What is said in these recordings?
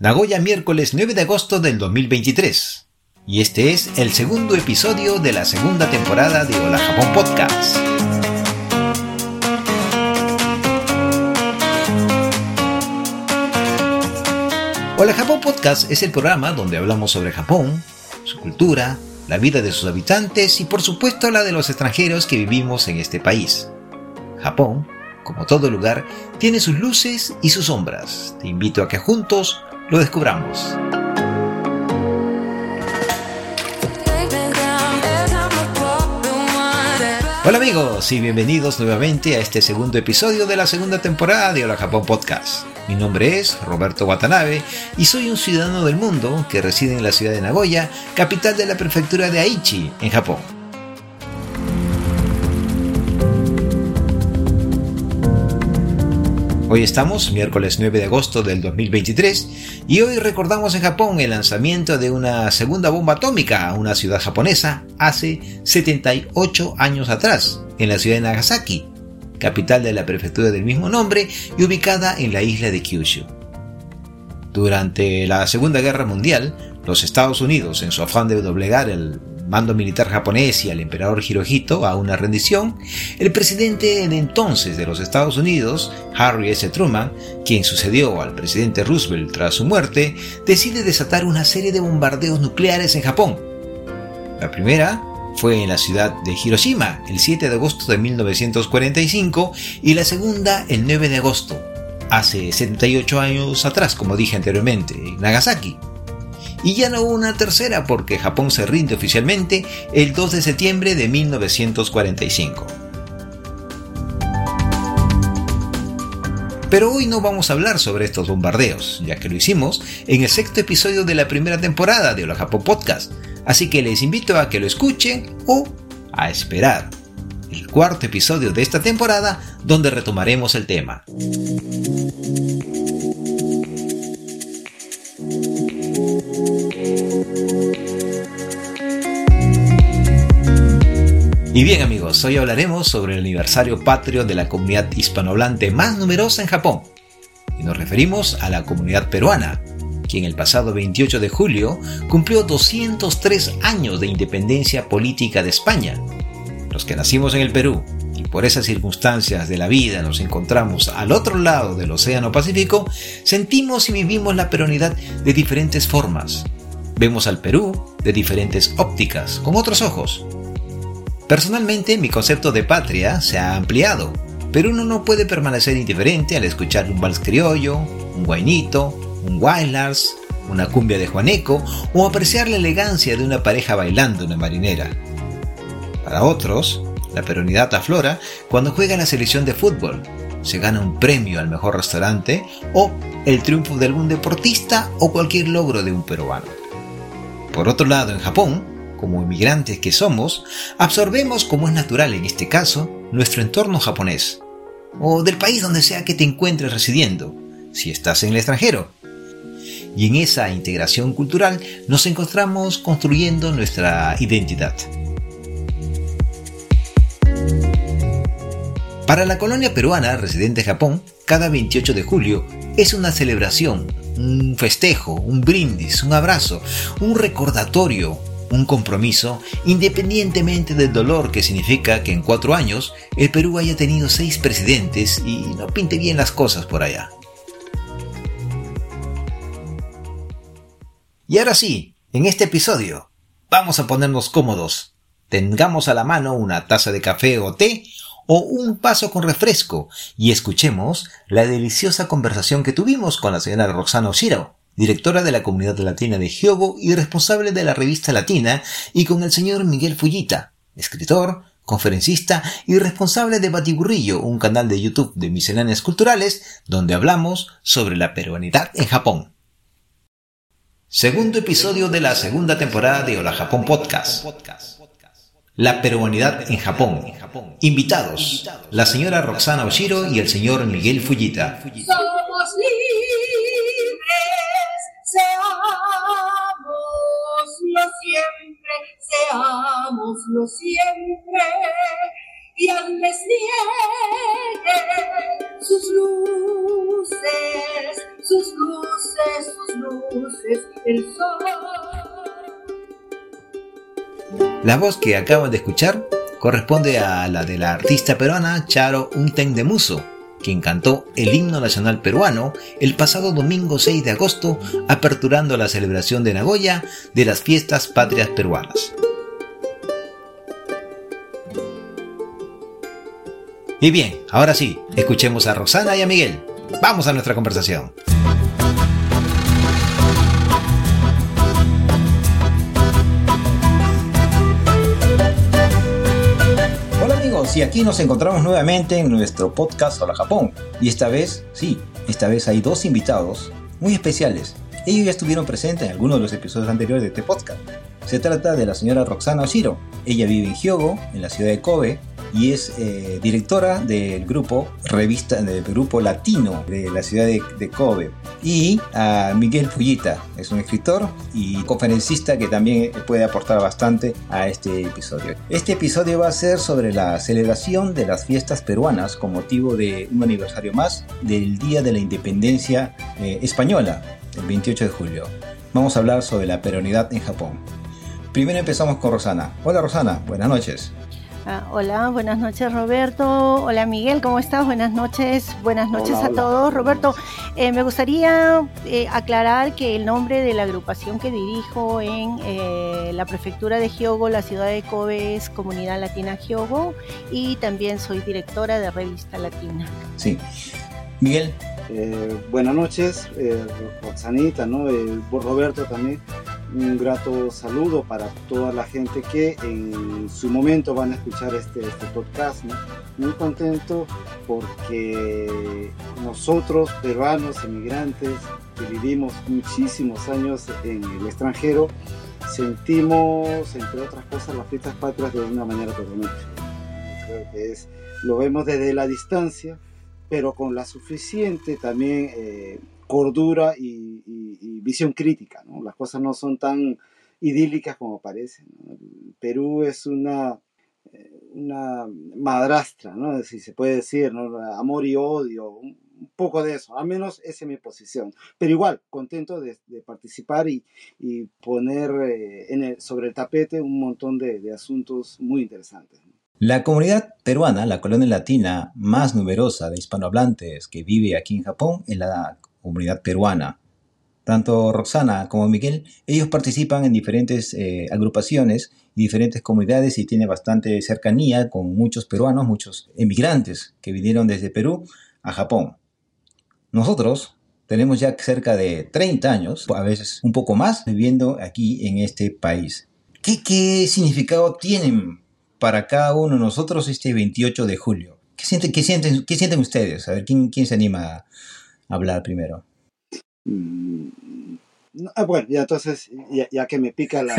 Nagoya miércoles 9 de agosto del 2023. Y este es el segundo episodio de la segunda temporada de Hola Japón Podcast. Hola Japón Podcast es el programa donde hablamos sobre Japón, su cultura, la vida de sus habitantes y por supuesto la de los extranjeros que vivimos en este país. Japón, como todo lugar, tiene sus luces y sus sombras. Te invito a que juntos lo descubramos. Hola amigos y bienvenidos nuevamente a este segundo episodio de la segunda temporada de Hola Japón Podcast. Mi nombre es Roberto Watanabe y soy un ciudadano del mundo que reside en la ciudad de Nagoya, capital de la prefectura de Aichi, en Japón. Hoy estamos, miércoles 9 de agosto del 2023, y hoy recordamos en Japón el lanzamiento de una segunda bomba atómica a una ciudad japonesa hace 78 años atrás, en la ciudad de Nagasaki, capital de la prefectura del mismo nombre y ubicada en la isla de Kyushu. Durante la Segunda Guerra Mundial, los Estados Unidos, en su afán de doblegar el mando militar japonés y al emperador Hirohito a una rendición, el presidente de entonces de los Estados Unidos, Harry S. Truman, quien sucedió al presidente Roosevelt tras su muerte, decide desatar una serie de bombardeos nucleares en Japón. La primera fue en la ciudad de Hiroshima el 7 de agosto de 1945 y la segunda el 9 de agosto, hace 78 años atrás, como dije anteriormente, en Nagasaki y ya no hubo una tercera porque Japón se rinde oficialmente el 2 de septiembre de 1945. Pero hoy no vamos a hablar sobre estos bombardeos, ya que lo hicimos en el sexto episodio de la primera temporada de Hola Japón Podcast, así que les invito a que lo escuchen o a esperar el cuarto episodio de esta temporada donde retomaremos el tema. Y bien amigos, hoy hablaremos sobre el aniversario patrio de la comunidad hispanohablante más numerosa en Japón. Y nos referimos a la comunidad peruana, quien el pasado 28 de julio cumplió 203 años de independencia política de España. Los que nacimos en el Perú por esas circunstancias de la vida nos encontramos al otro lado del Océano Pacífico, sentimos y vivimos la peronidad de diferentes formas. Vemos al Perú de diferentes ópticas, con otros ojos Personalmente, mi concepto de patria se ha ampliado, pero uno no puede permanecer indiferente al escuchar un vals criollo, un guainito, un wailars, una cumbia de Juaneco o apreciar la elegancia de una pareja bailando una marinera. Para otros, la peronidad aflora cuando juega la selección de fútbol, se gana un premio al mejor restaurante o el triunfo de algún deportista o cualquier logro de un peruano. Por otro lado, en Japón, como inmigrantes que somos, absorbemos como es natural en este caso nuestro entorno japonés, o del país donde sea que te encuentres residiendo, si estás en el extranjero. Y en esa integración cultural nos encontramos construyendo nuestra identidad. Para la colonia peruana residente en Japón, cada 28 de julio es una celebración, un festejo, un brindis, un abrazo, un recordatorio, un compromiso independientemente del dolor que significa que en cuatro años el Perú haya tenido seis presidentes y no pinte bien las cosas por allá. Y ahora sí, en este episodio, vamos a ponernos cómodos. Tengamos a la mano una taza de café o té o un paso con refresco y escuchemos la deliciosa conversación que tuvimos con la señora Roxana Oshiro, directora de la comunidad latina de Hyogo y responsable de la revista latina, y con el señor Miguel Fullita, escritor, conferencista y responsable de Batiburrillo, un canal de YouTube de misceláneas culturales, donde hablamos sobre la peruanidad en Japón. Segundo episodio de la segunda temporada de Hola Japón Podcast. La peruanidad en Japón. Invitados, la señora Roxana Oshiro y el señor Miguel Fullita. siempre, seámoslo siempre, y al desniegue sus luces, sus luces sus luces el sol. La voz que acaban de escuchar corresponde a la de la artista peruana Charo Unten de Muso, quien cantó el himno nacional peruano el pasado domingo 6 de agosto, aperturando la celebración de Nagoya de las fiestas patrias peruanas. Y bien, ahora sí, escuchemos a Roxana y a Miguel. Vamos a nuestra conversación. Amigos, y aquí nos encontramos nuevamente en nuestro podcast Hola Japón. Y esta vez, sí, esta vez hay dos invitados muy especiales. Ellos ya estuvieron presentes en algunos de los episodios anteriores de este podcast. Se trata de la señora Roxana Oshiro. Ella vive en Hyogo, en la ciudad de Kobe, y es eh, directora del grupo revista del grupo latino de la ciudad de, Kobe y a Miguel Fullita es un escritor y conferencista que también puede aportar bastante a este episodio. Este episodio va a ser sobre la celebración de las fiestas peruanas con motivo de un aniversario más del Día de la Independencia eh, Española, el 28 de julio. Vamos a hablar sobre la peronidad en Japón. Primero empezamos con Rosana. Hola Rosana, buenas noches. Ah, hola, buenas noches Roberto. Hola Miguel, ¿cómo estás? Buenas noches. Buenas noches a todos. Roberto, eh, me gustaría eh, aclarar que el nombre de la agrupación que dirijo en eh, la prefectura de Hyogo, la ciudad de Kobe, es Comunidad Latina Hyogo y también soy directora de Revista Latina. Sí. Miguel. buenas noches, Roxanita, ¿no? Roberto también un grato saludo para toda la gente que en su momento van a escuchar este, este podcast. Muy contento porque nosotros, peruanos, inmigrantes, que vivimos muchísimos años en el extranjero, sentimos, entre otras cosas, las fiestas patrias de una manera totalmente Creo lo vemos desde la distancia, pero con la suficiente también eh, cordura y, visión crítica. ¿no? Las cosas no son tan idílicas como parecen. Perú es una, eh, una madrastra, ¿no? si se puede decir, ¿no? amor y odio, un, poco de eso, al menos esa es mi posición. Pero igual, contento de, participar y, y poner eh, en el, sobre el tapete un montón de, de asuntos muy interesantes. La comunidad peruana, la colonia latina más numerosa de hispanohablantes que vive aquí en Japón, es la comunidad peruana. Tanto Roxana como Miguel, ellos participan en diferentes eh, agrupaciones y diferentes comunidades y tiene bastante cercanía con muchos peruanos, muchos emigrantes que vinieron desde Perú a Japón. Nosotros tenemos ya cerca de 30 años, a veces un poco más, viviendo aquí en este país. ¿Qué, significado tienen para cada uno de nosotros este 28 de julio? ¿Qué sienten, qué sienten, qué sienten ustedes? A ver, ¿quién, quién se anima hablar primero? Mm, ah, bueno, ya entonces, ya, que me pica la,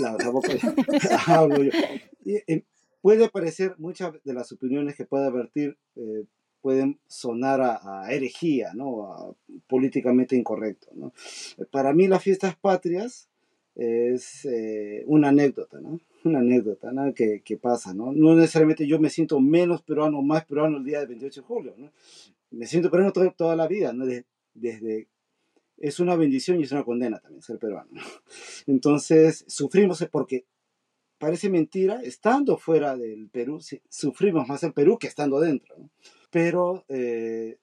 la, boca, hablo yo. puede parecer, muchas de las opiniones que pueda vertir eh, pueden sonar a, herejía, ¿no? A políticamente incorrecto. ¿no? Para mí las fiestas patrias es eh, una anécdota, ¿no? Una anécdota ¿no? Que, que, pasa, ¿no? No necesariamente yo me siento menos peruano más peruano el día del 28 de julio, ¿no? Me siento peruano toda, la vida, ¿no? Desde, es una bendición y es una condena también ser peruano. Entonces, sufrimos porque parece mentira, estando fuera del Perú, sufrimos más en Perú que estando dentro. Pero eh,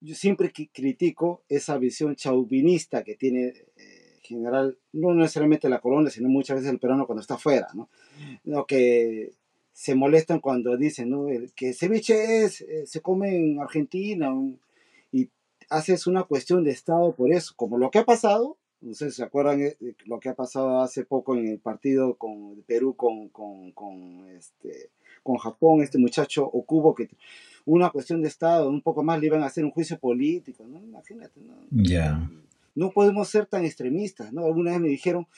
yo siempre critico esa visión chauvinista que tiene eh, en general, no necesariamente la colonia, sino muchas veces el peruano cuando está fuera, ¿no? Lo que se molestan cuando dicen ¿no? que ceviche es, eh, se come en Argentina y haces una cuestión de Estado por eso, como lo que ha pasado, no sé si se acuerdan de lo que ha pasado hace poco en el partido con Perú con, con, con, este, con Japón, este muchacho Okubo, que una cuestión de Estado, un poco más le iban a hacer un juicio político, ¿no? Imagínate, ¿no? Ya. No podemos ser tan extremistas, ¿no? Alguna vez me dijeron,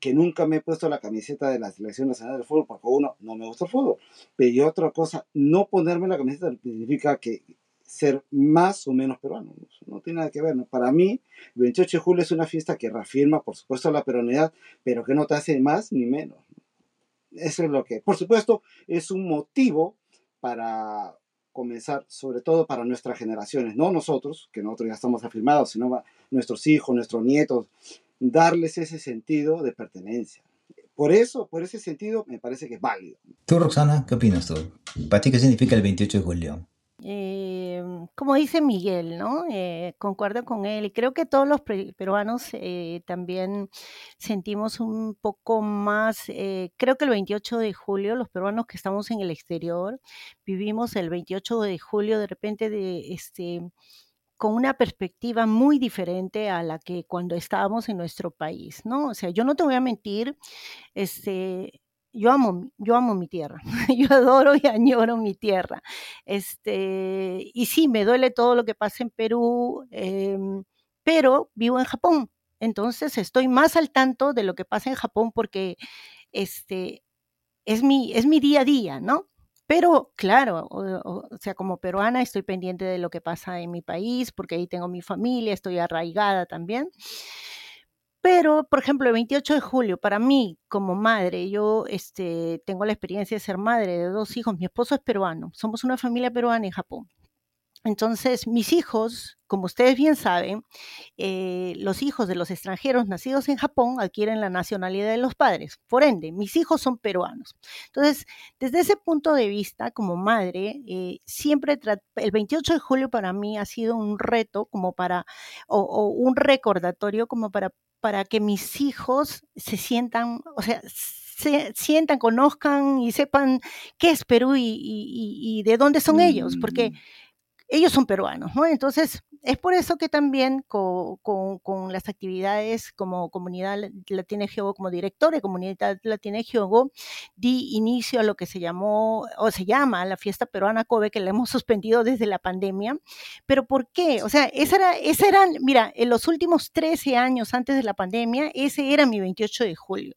que nunca me he puesto la camiseta de la selección nacional de fútbol, porque uno, no me gusta el fútbol, pero y otra cosa, no ponerme la camiseta significa que ser más o menos peruano, no, tiene nada que ver, Para mí, el 28 de julio es una fiesta que reafirma, por supuesto, la peronidad, pero que no te hace más ni menos. Eso es lo que, por supuesto, es un motivo para comenzar, sobre todo para nuestras generaciones, no nosotros, que nosotros ya estamos afirmados, sino nuestros hijos, nuestros nietos, darles ese sentido de pertenencia. Por eso, por ese sentido, me parece que es válido. Tú, Roxana, ¿qué opinas tú? ¿Para ti qué significa el 28 de julio? Eh, como dice Miguel, ¿no? Eh, concuerdo con él y creo que todos los peruanos eh, también sentimos un poco más, creo que el 28 de julio, los peruanos que estamos en el exterior, vivimos el 28 de julio de repente de este con una perspectiva muy diferente a la que cuando estábamos en nuestro país, ¿no? O sea, yo no te voy a mentir, este, yo amo, yo amo mi tierra, yo adoro y añoro mi tierra. Este, y sí, me duele todo lo que pasa en Perú, em, pero vivo en Japón, entonces estoy más al tanto de lo que pasa en Japón porque este, es, mi, es mi día a día, ¿no? Pero claro, o, sea, como peruana estoy pendiente de lo que pasa en mi país, porque ahí tengo mi familia, estoy arraigada también. Pero, por ejemplo, el 28 de julio, para mí, como madre, yo este, tengo la experiencia de ser madre de dos hijos, mi esposo es peruano, somos una familia peruana en Japón. Entonces, mis hijos, como ustedes bien saben, eh, los hijos de los extranjeros nacidos en Japón adquieren la nacionalidad de los padres. Por ende, mis hijos son peruanos. Entonces, desde ese punto de vista, como madre, eh, siempre el 28 de julio para mí ha sido un reto como para, o, un recordatorio como para, para que mis hijos se sientan, o sea, se sientan, conozcan y sepan qué es Perú y, de dónde son ellos, porque mm ellos son peruanos, ¿no? Entonces, es por eso que también con, las actividades como Comunidad Latina Geogo, como director de Comunidad Latina Geogo, di inicio a lo que se llamó, o se llama, la fiesta peruana Kobe, que la hemos suspendido desde la pandemia. ¿Pero por qué? O sea, esa era, esa eran, mira, en los últimos 13 años antes de la pandemia, ese era mi 28 de julio.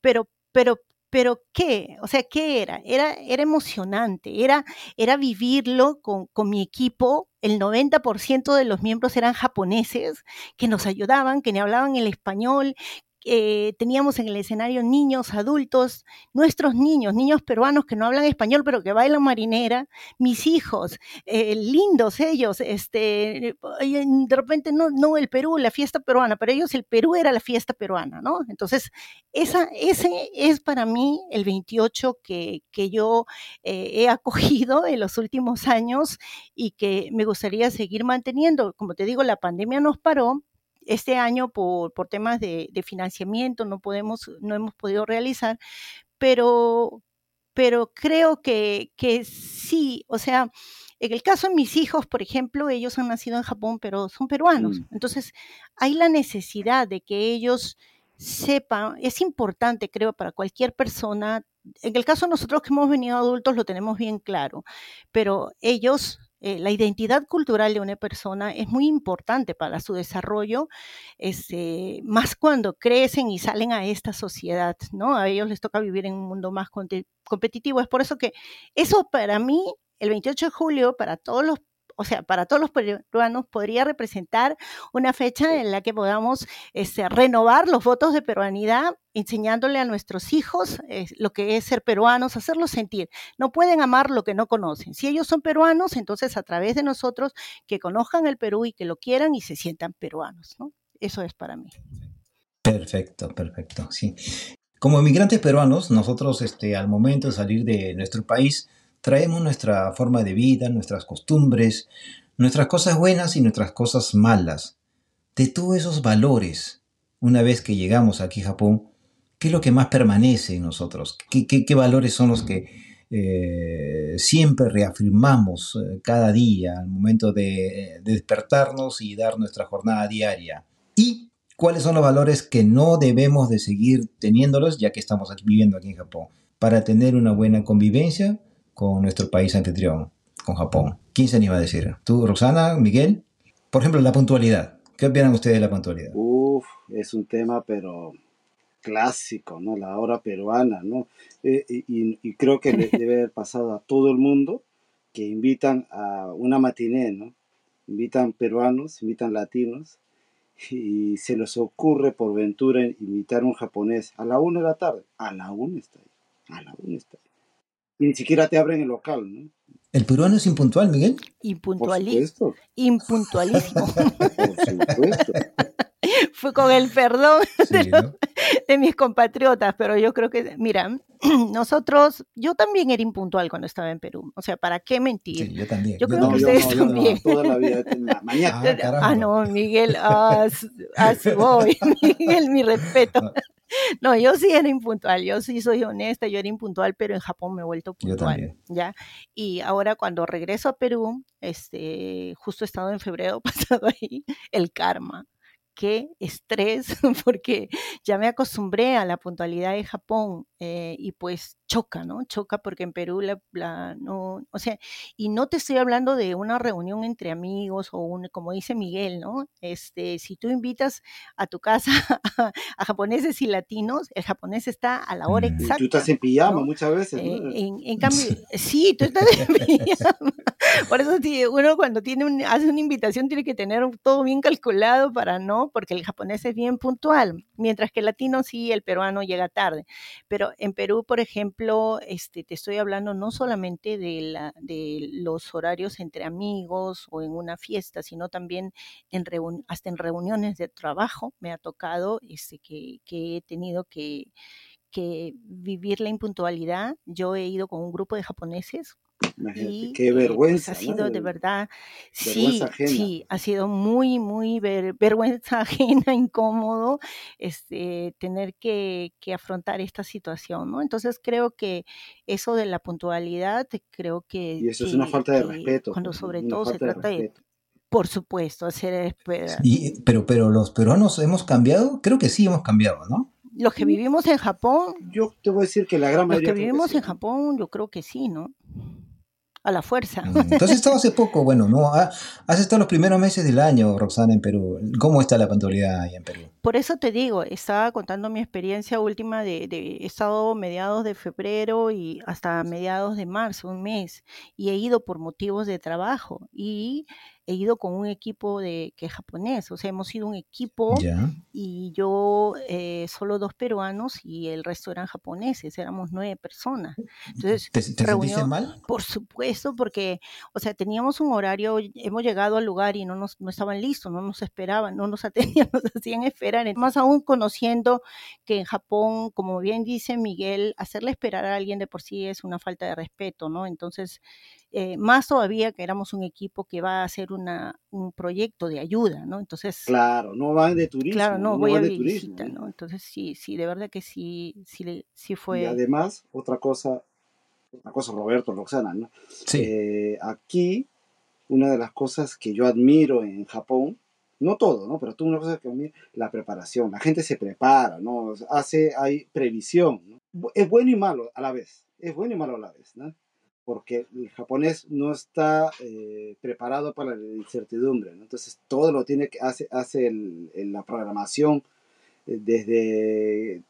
Pero, pero pero ¿qué? O sea, ¿qué era? Era, era emocionante, era, era vivirlo con, con mi equipo. El 90% de los miembros eran japoneses que nos ayudaban, que ni hablaban el español, eh, teníamos en el escenario niños, adultos, nuestros niños, niños peruanos que no hablan español pero que bailan marinera, mis hijos, eh, lindos ellos, este, de repente no, no el Perú, la fiesta peruana, para ellos el Perú era la fiesta peruana, ¿no? Entonces, ese es para mí el 28 que, yo eh, he acogido en los últimos años y que me gustaría seguir manteniendo. Como te digo, la pandemia nos paró, este año por, temas de, financiamiento no podemos, no hemos podido realizar, pero, pero creo que, que sí, o sea, en el caso de mis hijos, por ejemplo, ellos han nacido en Japón, pero son peruanos. Mm. Entonces, hay la necesidad de que ellos sepan, es importante, creo, para cualquier persona. En el caso de nosotros que hemos venido adultos lo tenemos bien claro, pero ellos eh, la identidad cultural de una persona es muy importante para su desarrollo, este, más cuando crecen y salen a esta sociedad, ¿no? A ellos les toca vivir en un mundo más competitivo. Es por eso que eso para mí, el 28 de julio, para todos los o sea, para todos los peruanos podría representar una fecha en la que podamos este, renovar los votos de peruanidad, enseñándole a nuestros hijos eh, lo que es ser peruanos, hacerlos sentir. No pueden amar lo que no conocen. Si ellos son peruanos, entonces a través de nosotros que conozcan el Perú y que lo quieran y se sientan peruanos. ¿no? Eso es para mí. Perfecto, perfecto, sí. Como inmigrantes peruanos, nosotros este, al momento de salir de nuestro país, traemos nuestra forma de vida, nuestras costumbres, nuestras cosas buenas y nuestras cosas malas. De todos esos valores, una vez que llegamos aquí a Japón, ¿qué es lo que más permanece en nosotros? ¿Qué, valores son los que eh, siempre reafirmamos eh, cada día al momento de, de despertarnos y dar nuestra jornada diaria? ¿Y cuáles son los valores que no debemos de seguir teniéndolos ya que estamos viviendo aquí en Japón? Para tener una buena convivencia, con nuestro país anfitrión, con Japón. ¿Quién se anima a decir? ¿Tú, Rosana, Miguel? Por ejemplo, la puntualidad. ¿Qué opinan ustedes de la puntualidad? Uf, es un tema, pero clásico, ¿no? La hora peruana, ¿no? Eh, y, creo que debe haber pasado a todo el mundo que invitan a una matiné, ¿no? Invitan peruanos, invitan latinos, y se les ocurre por ventura invitar a un japonés a la una de la tarde. A la una está ahí. A la una está ahí y ni siquiera te abren el local, ¿no? ¿El peruano es impuntual, Miguel? Impuntualísimo. Impuntualísimo. Por supuesto. Fue con el perdón de, mis compatriotas, pero yo creo que, mira, nosotros, yo también era impuntual cuando estaba en Perú. O sea, ¿para qué mentir? Sí, yo también. Yo, creo que ustedes también. toda la vida, mañana. Ah, ah, no, Miguel, así voy. Miguel, mi respeto. No, yo sí era impuntual, yo sí soy honesta, yo era impuntual, pero en Japón me he vuelto puntual, ¿ya? Y ahora cuando regreso a Perú, este, justo he estado en febrero pasado ahí, el karma, qué estrés, porque ya me acostumbré a la puntualidad de Japón eh, y pues choca, ¿no? Choca porque en Perú la, no, o sea, y no te estoy hablando de una reunión entre amigos o un, como dice Miguel, ¿no? Este, si tú invitas a tu casa a, japoneses y latinos, el japonés está a la hora exacta. tú estás en pijama muchas veces. Eh, en, cambio, sí, tú estás en pijama. Por eso uno cuando tiene un, hace una invitación tiene que tener todo bien calculado para no, porque el japonés es bien puntual, mientras que el latino sí, el peruano llega tarde. Pero en Perú, por ejemplo, este, te estoy hablando no solamente de, la, de los horarios entre amigos o en una fiesta, sino también en hasta en reuniones de trabajo me ha tocado este, que, que he tenido que, que vivir la impuntualidad. Yo he ido con un grupo de japoneses y, qué eh, pues, vergüenza. ha sido de verdad, sí, sí, ha sido muy, muy vergüenza ajena, incómodo, este, tener que, que, afrontar esta situación, ¿no? Entonces creo que eso de la puntualidad, creo que... Y eso es una falta de respeto. Cuando sobre todo se trata de, por supuesto, hacer. Y, pero, pero los peruanos hemos cambiado, creo que sí hemos cambiado, ¿no? Los que vivimos en Japón. Yo te voy a decir que la gran mayoría. Los que vivimos en Japón, yo creo que sí, ¿no? A la fuerza. Mm, entonces estaba hace poco, bueno, ¿no? Has estado los primeros meses del año, Roxana, en Perú. ¿Cómo está la puntualidad ahí en Perú? Por eso te digo, estaba contando mi experiencia última de, de, he estado mediados de febrero y hasta mediados de marzo, un mes, y he ido por motivos de trabajo. Y he ido con un equipo de que es japonés, o sea, hemos sido un equipo y yo eh, solo dos peruanos y el resto eran japoneses, éramos nueve personas. Entonces, ¿te, te mal? Por supuesto, porque, o sea, teníamos un horario, hemos llegado al lugar y no nos no estaban listos, no nos esperaban, no nos atendían, nos hacían esperar. Más aún conociendo que en Japón, como bien dice Miguel, hacerle esperar a alguien de por sí es una falta de respeto, ¿no? Entonces, eh, más todavía que éramos un equipo que va a hacer una, un proyecto de ayuda, ¿no? Entonces... Claro, no van de turismo. Claro, no, voy a de visita, ¿no? Entonces sí, sí, de verdad que sí, sí, sí fue... Y además, otra cosa, otra cosa, Roberto, Roxana, ¿no? Sí. Eh, aquí, una de las cosas que yo admiro en Japón, no todo, ¿no? Pero tú una cosa que admiro, la preparación. La gente se prepara, ¿no? Hace, hay previsión, ¿no? Es bueno y malo a la vez. Es bueno y malo a la vez, ¿no? porque el japonés no está eh, preparado para la incertidumbre. Entonces, todo lo tiene que hace, hace la programación eh, desde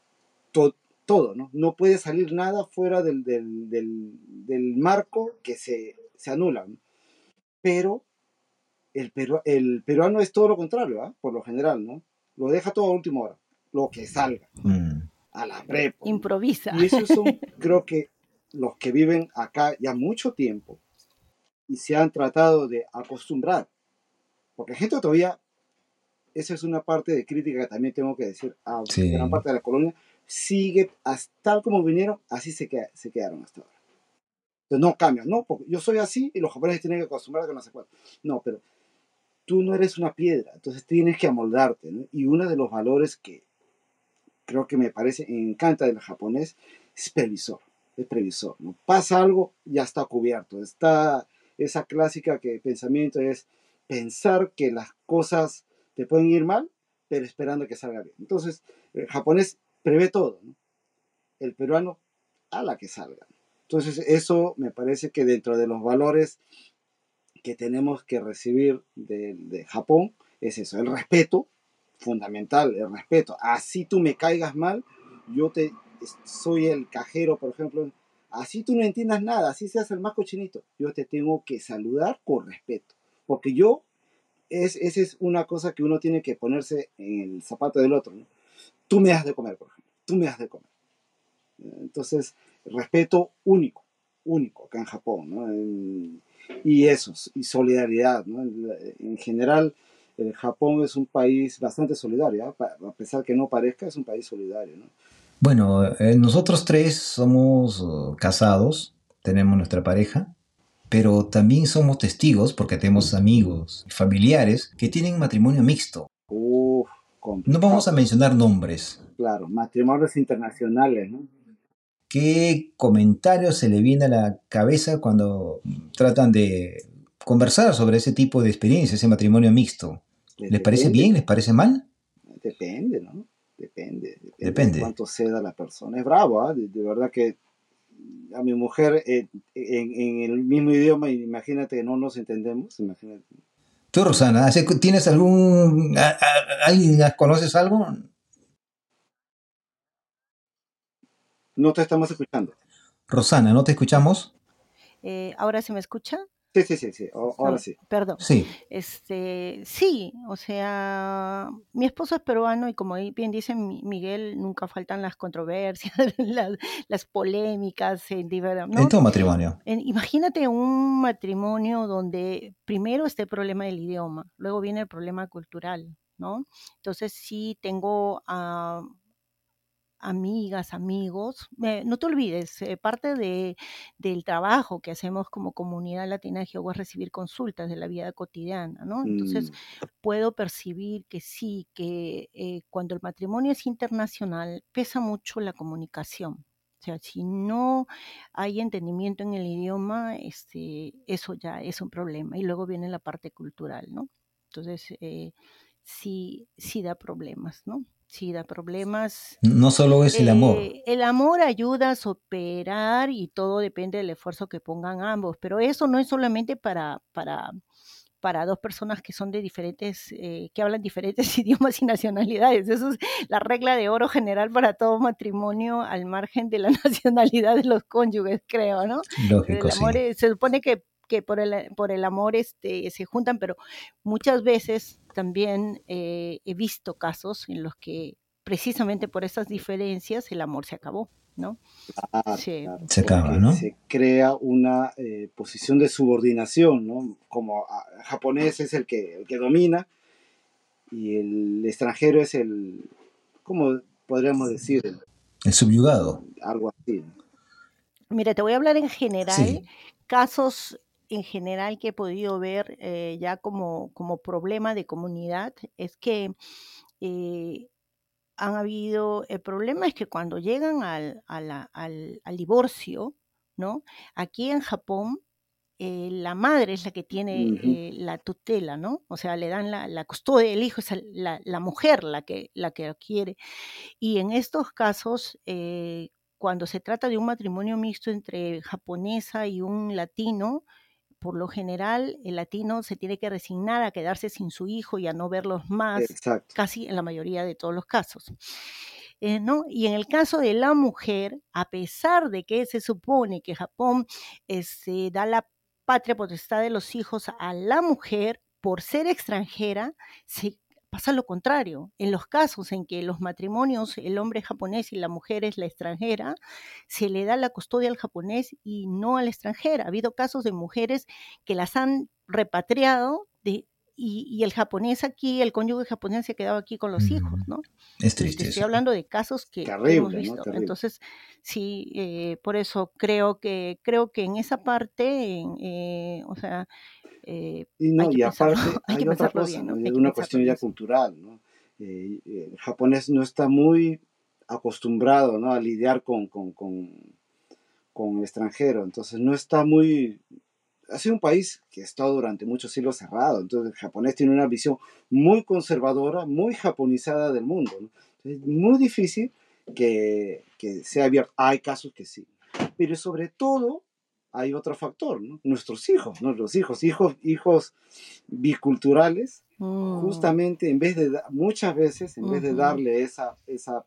todo, ¿no? No puede salir nada fuera del, del, del, marco que se, se anula. Pero el, el peruano es todo lo contrario, ¿ah? por lo general, ¿no? Lo deja todo a última hora, lo que salga. Mm. A la prepa. Improvisa. Y eso son, creo que los que viven acá ya mucho tiempo y se han tratado de acostumbrar, porque gente todavía, esa es una parte de crítica que también tengo que decir a gran parte de la colonia, sigue hasta tal como vinieron, así se, se quedaron hasta ahora. Entonces no cambian, no, porque yo soy así y los japoneses tienen que acostumbrar a que no se puede. No, pero tú no eres una piedra, entonces tienes que amoldarte. Y uno de los valores que creo que me parece, encanta del japonés, es previsor es previsor. ¿no? Pasa algo, ya está cubierto. Está esa clásica que pensamiento es pensar que las cosas te pueden ir mal, pero esperando que salga bien. Entonces, el japonés prevé todo, el peruano a la que salga. Entonces, eso me parece que dentro de los valores que tenemos que recibir de, de Japón es eso, el respeto, fundamental, el respeto. Así tú me caigas mal, yo te, soy el cajero, por ejemplo, así tú no entiendas nada, así seas el más cochinito, yo te tengo que saludar con respeto, porque yo, es, esa es una cosa que uno tiene que ponerse en el zapato del otro. Tú me has de comer, por ejemplo, tú me has de comer. Entonces, respeto único, único acá en Japón, ¿no? Y eso, y solidaridad, ¿no? En general, el Japón es un país bastante solidario, ¿ah? a pesar que no parezca, es un país solidario, ¿no? Bueno, eh, nosotros tres somos uh, casados, tenemos nuestra pareja, pero también somos testigos porque tenemos amigos, familiares que tienen matrimonio mixto. Uf, no vamos a mencionar nombres. Claro, matrimonios internacionales, ¿no? ¿Qué comentario se le viene a la cabeza cuando tratan de conversar sobre ese tipo de experiencia, ese matrimonio mixto? ¿Les parece bien? ¿Les parece mal? Depende, ¿no? Depende. Depende, de cuánto ceda la persona. Es bravo, ¿ah? de, verdad que a mi mujer eh, en, el mismo idioma, imagínate que no nos entendemos, imagínate. Tú, Rosana, ¿tienes algún... ¿Alguien conoces algo? No te estamos escuchando. Rosana, ¿no te escuchamos? Eh, ¿Ahora se me escucha? Sí, sí, sí, sí. ahora sí. Perdón. Sí. Este, sí, o sea, mi esposo es peruano y como bien dice Miguel, nunca faltan las controversias, las, polémicas en ¿no? En todo matrimonio. imagínate un matrimonio donde primero está el problema del idioma, luego viene el problema cultural, ¿no? Entonces sí tengo a amigas, amigos, no te olvides, eh, parte de, del trabajo que hacemos como comunidad latina de Jehová es recibir consultas de la vida cotidiana, ¿no? Entonces, mm. puedo percibir que sí, que eh, cuando el matrimonio es internacional, pesa mucho la comunicación. O sea, si no hay entendimiento en el idioma, este, eso ya es un problema. Y luego viene la parte cultural, ¿no? Entonces, eh, sí, sí da problemas, ¿no? Sí da problemas. No solo es el amor. Eh, el amor ayuda a superar y todo depende del esfuerzo que pongan ambos, pero eso no es solamente para, para, para dos personas que son de diferentes, eh, que hablan diferentes idiomas y nacionalidades. Eso es la regla de oro general para todo matrimonio al margen de la nacionalidad de los cónyuges, creo, ¿no? Lógico, se supone que que por el, por el amor este, se juntan, pero muchas veces también eh, he visto casos en los que precisamente por esas diferencias el amor se acabó, ¿no? se acaba, ¿no? Se crea una eh, posición de subordinación, ¿no? Como el japonés es el que, el que domina y el extranjero es el, ¿cómo podríamos decir? El, subyugado. Algo así. Mira, te voy a hablar en general, casos en general que he podido ver eh, ya como, como problema de comunidad es que eh, han habido, el problema es que cuando llegan al, al, divorcio, ¿no? Aquí en Japón, eh, la madre es la que tiene la tutela, ¿no? O sea, le dan la, la custodia del hijo, es la, la, mujer la que, la que adquiere. Y en estos casos, cuando se trata de un matrimonio mixto entre japonesa y un latino, por lo general el latino se tiene que resignar a quedarse sin su hijo y a no verlos más, casi en la mayoría de todos los casos. Eh, ¿no? Y en el caso de la mujer, a pesar de que se supone que Japón se este, da la patria potestad de los hijos a la mujer, por ser extranjera, se pasa lo contrario. En los casos en que los matrimonios, el hombre es japonés y la mujer es la extranjera, se le da la custodia al japonés y no a la extranjera. Ha habido casos de mujeres que las han repatriado de, y, el japonés aquí, el cónyuge japonés se ha quedado aquí con los hijos, ¿no? Es triste. Estoy hablando de casos que, hemos visto. Entonces, sí, eh, por eso creo que creo que en esa parte, eh, o sea, eh, y no, y aparte hay, otra cosa, una cuestión ya cultural, ¿no? Eh, el japonés no está muy acostumbrado ¿no? a lidiar con, con, con, con, el extranjero, entonces no está muy... Ha sido un país que ha estado durante muchos siglos cerrado, entonces el japonés tiene una visión muy conservadora, muy japonizada del mundo. ¿no? es muy difícil que, que sea abierto. Hay casos que sí, pero sobre todo hay otro factor, ¿no? Nuestros hijos, nuestros hijos, hijos, hijos biculturales, mm. justamente en vez de, muchas veces, en vez de darle esa, esa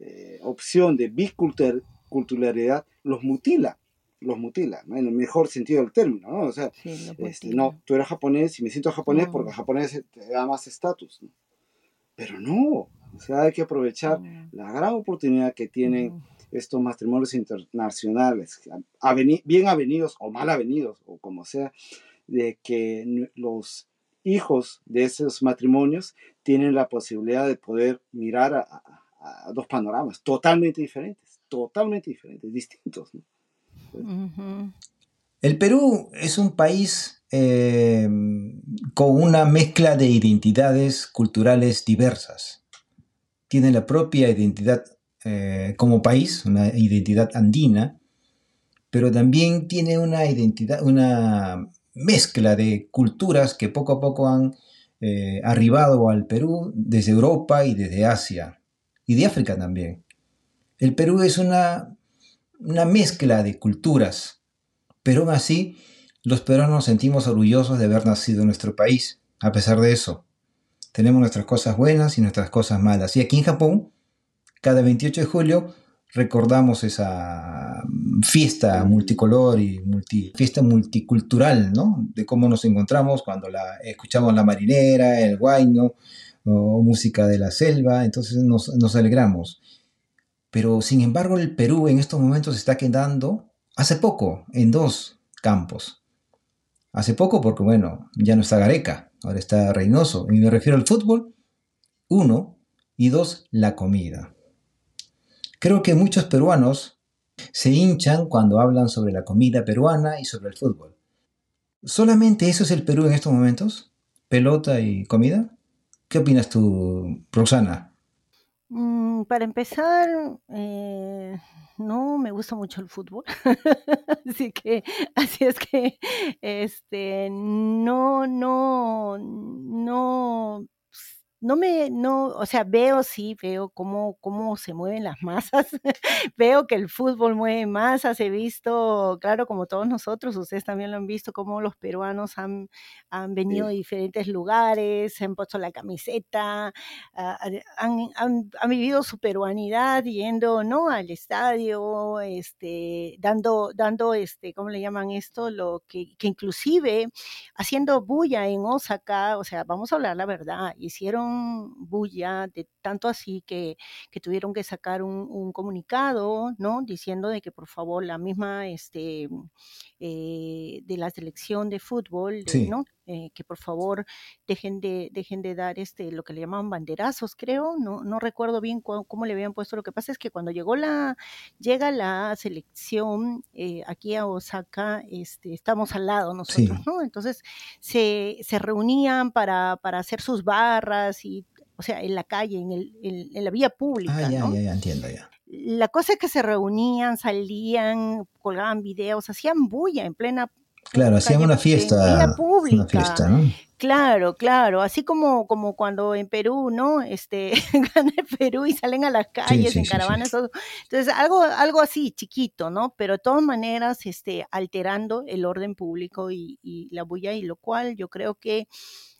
eh, opción de biculturalidad, los mutila, los mutila, ¿no? en el mejor sentido del término, ¿no? O sea, este, no, tú eres japonés y me siento japonés porque japonés te da más estatus, ¿no? Pero no, o sea, hay que aprovechar la gran oportunidad que tienen estos matrimonios internacionales, bien avenidos o mal avenidos, o como sea, de que los hijos de esos matrimonios tienen la posibilidad de poder mirar a, dos panoramas totalmente diferentes, totalmente diferentes, distintos. El Perú es un país eh, con una mezcla de identidades culturales diversas. Tiene la propia identidad eh, como país, una identidad andina, pero también tiene una identidad, una mezcla de culturas que poco a poco han eh, arribado al Perú desde Europa y desde Asia, y de África también. El Perú es una, una mezcla de culturas, pero aún así los peruanos nos sentimos orgullosos de haber nacido en nuestro país, a pesar de eso. Tenemos nuestras cosas buenas y nuestras cosas malas. Y aquí en Japón, cada 28 de julio, recordamos esa fiesta multicolor y fiesta multicultural, ¿no? De cómo nos encontramos cuando la, escuchamos la marinera, el guayno o música de la selva, entonces nos alegramos. Pero sin embargo el Perú en estos momentos está quedando, hace poco, en dos campos. Hace poco porque, bueno, ya no está Gareca, ahora está Reynoso. Y me refiero al fútbol, uno, y dos, la comida. Creo que muchos peruanos se hinchan cuando hablan sobre la comida peruana y sobre el fútbol. ¿Solamente eso es el Perú en estos momentos? ¿Pelota y comida? ¿Qué opinas tú, Roxana? Mm, para empezar, eh, no me gusta mucho el fútbol, así que, así es que, este, no, no, no no me, no, o sea, veo, sí, veo cómo, cómo se mueven las masas, veo que el fútbol mueve masas, he visto, claro, como todos nosotros, ustedes también lo han visto, cómo los peruanos han, han venido de diferentes lugares, se han puesto la camiseta, han, han, han, vivido su peruanidad yendo, ¿no?, al estadio, este, dando, dando, este, ¿cómo le llaman esto? Lo que, que inclusive haciendo bulla en Osaka, o sea, vamos a hablar la verdad, hicieron bulla, de tanto así que, que tuvieron que sacar un, un, comunicado, ¿no? Diciendo de que por favor la misma, este, eh, de la selección de fútbol, ¿no? Eh, que por favor dejen de, dejen de dar este, lo que le llamaban banderazos, creo, no, no recuerdo bien cómo le habían puesto. Lo que pasa es que cuando llegó la, llega la selección eh, aquí a Osaka, este, estamos al lado nosotros, ¿no? Entonces se, se reunían para, para hacer sus barras y o sea, en la calle, en, el, en, la vía pública. Ah, ya, ¿no? ya, ya, entiendo ya. La cosa es que se reunían, salían, colgaban videos, hacían bulla en plena Claro, hacían una fiesta. Pública. Una fiesta, ¿no? Claro, claro, así como, como cuando en Perú, ¿no? Este, gana Perú y salen a las calles sí, en caravanas. Entonces, algo, algo así, chiquito, ¿no? Pero de todas maneras, este, alterando el orden público y, y la bulla, y lo cual yo creo que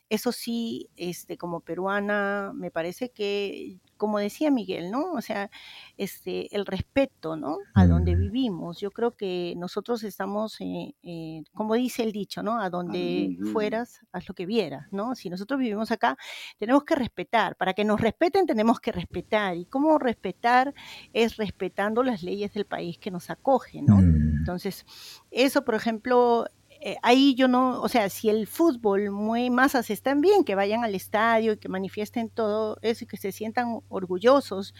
eso sí, este, como peruana, me parece que, como decía Miguel, ¿no? O sea, este, el respeto, ¿no? A donde vivimos. Yo creo que nosotros estamos, eh, eh, como dice el dicho, ¿no? A donde fueras, haz lo que vieras, ¿no? Si nosotros vivimos acá, tenemos que respetar. Para que nos respeten, tenemos que respetar. ¿Y cómo respetar? Es respetando las leyes del país que nos acoge, ¿no? Mm. Entonces, eso, por ejemplo, eh, ahí yo no, o sea, si el fútbol mueve masas, están bien que vayan al estadio y que manifiesten todo eso y que se sientan orgullosos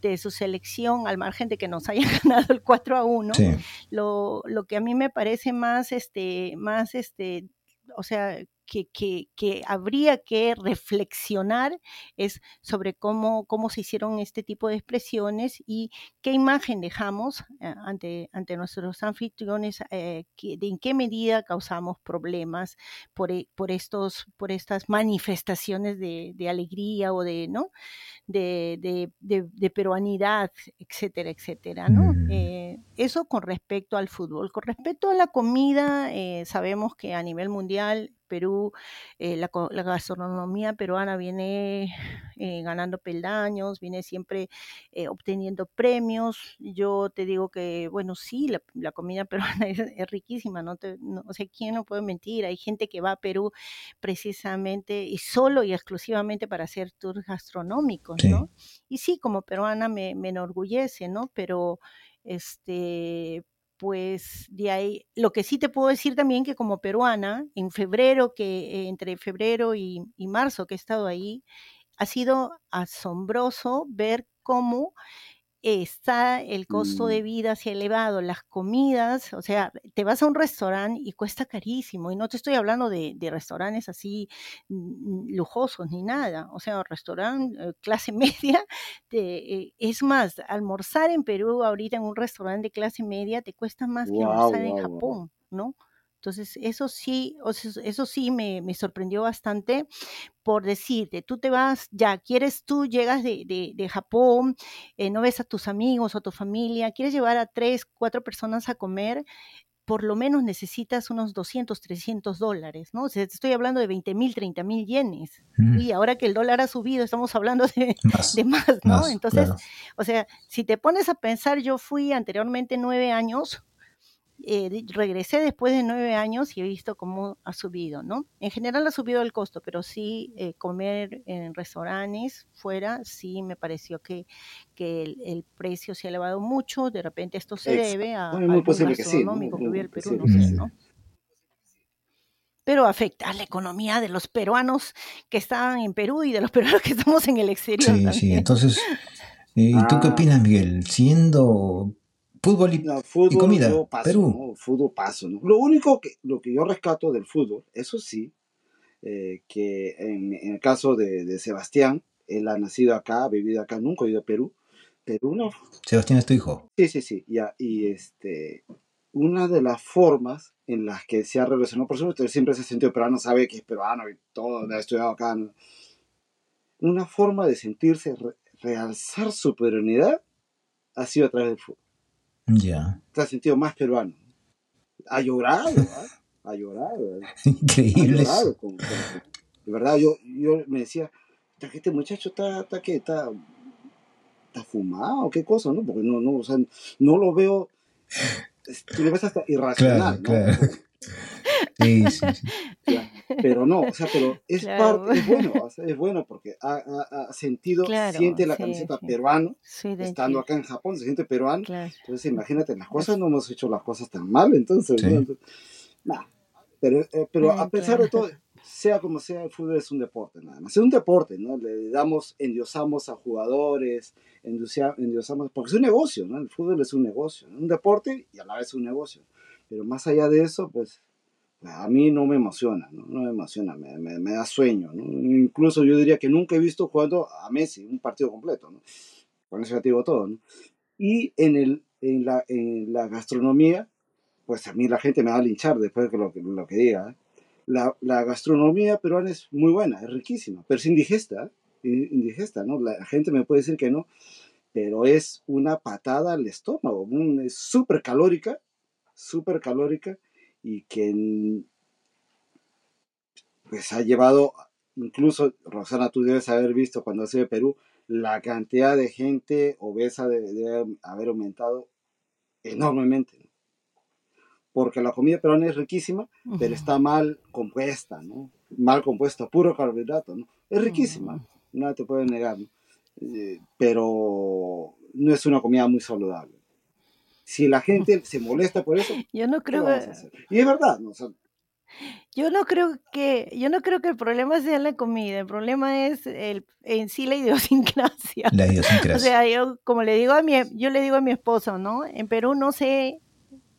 de su selección, al margen de que nos hayan ganado el 4 a 1. Sí. Lo, lo que a mí me parece más, este, más, este, o sea, que, que, que, habría que reflexionar es sobre cómo, cómo se hicieron este tipo de expresiones y qué imagen dejamos eh, ante, ante nuestros anfitriones, eh, que, de en qué medida causamos problemas por, por, estos, por estas manifestaciones de, de alegría o de, ¿no? de, de, de, de peruanidad, etcétera, etcétera. ¿no? Mm. Eh, eso con respecto al fútbol. Con respecto a la comida, eh, sabemos que a nivel mundial Perú, eh, la, gastronomía peruana viene eh, ganando peldaños, viene siempre eh, obteniendo premios. Yo te digo que, bueno, sí, la, comida peruana es, riquísima, ¿no? Te, no o sea, ¿quién no puede mentir? Hay gente que va a Perú precisamente y solo y exclusivamente para hacer tours gastronómicos, ¿no? Y sí, como peruana me, me enorgullece, ¿no? Pero este pues de ahí, lo que sí te puedo decir también que como peruana, en febrero, que entre febrero y, y marzo que he estado ahí, ha sido asombroso ver cómo está el costo de mm. vida así elevado, las comidas, o sea, te vas a un restaurante y cuesta carísimo, y no te estoy hablando de, restaurantes así mm, lujosos ni nada, o sea, restaurante eh, clase media, eh, es más, almorzar en Perú ahorita en un restaurante de clase media te cuesta más que almorzar en Japón, ¿no? Entonces, eso sí, eso sí me, sorprendió bastante por decirte, tú te vas, ya quieres, tú llegas de, Japón, eh, no ves a tus amigos o a tu familia, quieres llevar a tres, cuatro personas a comer, por lo menos necesitas unos 200, 300 dólares, ¿no? O sea, te estoy hablando de 20 mil, 30 mil yenes. Mm. Y ahora que el dólar ha subido, estamos hablando de más, ¿no? Entonces, o sea, si te pones a pensar, yo fui anteriormente nueve años eh, regresé después de nueve años y he visto cómo ha subido, ¿no? En general ha subido el costo, pero sí eh, comer en restaurantes fuera, sí me pareció que, que el, precio se ha elevado mucho. De repente esto se debe a algo gastronómico que, hubiera el Perú, no sé, ¿no? pero afecta a la economía de los peruanos que están en Perú y de los peruanos que estamos en el exterior. Sí, sí, entonces, ¿y tú qué ah. opinas, Miguel? Siendo Fútbol y, comida. Perú. Fútbol paso. Lo único que, lo que yo rescato del fútbol, eso sí, eh, que en, el caso de, Sebastián, él ha nacido acá, ha vivido acá, nunca ha ido a Perú. Perú no. Sebastián es tu hijo. Sí, sí, sí. Ya, y este, una de las formas en las que se ha relacionado, por supuesto, siempre se ha sentido peruano, sabe que es peruano y todo, ha estudiado acá. Una forma de sentirse, realzar su peruanidad, ha sido a través del fútbol. Ya. Se ha sentido más peruano. Ha llorado, ¿ah? ha llorado. Increíble. de verdad, yo, yo me decía, este muchacho está, está, ¿qué? está, está fumado, qué cosa, ¿no? Porque no, no, o sea, no lo veo, tú lo ves hasta irracional, ¿no? Claro. Sí, sí, sí. Pero no, o sea, pero es, parte, es bueno, es bueno porque ha, ha, sentido, siente la camiseta peruano, estando acá en Japón, se siente peruano. Entonces, imagínate, las cosas no hemos hecho las cosas tan mal, entonces, ¿no? pero, eh, pero a pesar de todo, sea como sea, el fútbol es un deporte, nada más. Es un deporte, ¿no? Le damos, endiosamos a jugadores, endiosamos, porque es un negocio, ¿no? El fútbol es un negocio, un deporte y a la vez un negocio. Pero más allá de eso, pues a mí no me emociona, no, no me emociona, me, me, da sueño. ¿no? Incluso yo diría que nunca he visto jugando a Messi un partido completo. ¿no? Con eso ya digo todo. ¿no? Y en, el, en, la, en la gastronomía, pues a mí la gente me va a linchar después de lo, lo que diga. ¿eh? La, la, gastronomía peruana es muy buena, es riquísima, pero es indigesta. ¿eh? Indigesta, ¿no? La gente me puede decir que no, pero es una patada al estómago, es súper calórica, súper calórica y que pues ha llevado, incluso Rosana, tú debes haber visto cuando hace de Perú, la cantidad de gente obesa debe, haber aumentado enormemente. Porque la comida peruana es riquísima, pero está mal compuesta, ¿no? Mal compuesta, puro carbohidrato, ¿no? Es riquísima, no te puede negar, eh, pero no es una comida muy saludable. Si la gente se molesta por eso, yo no creo que... Y es verdad, ¿no? yo no creo que yo no creo que el problema sea la comida, el problema es el, en sí la idiosincrasia. La idiosincrasia. O sea, yo como le digo a mi yo le digo a mi esposo, ¿no? En Perú no sé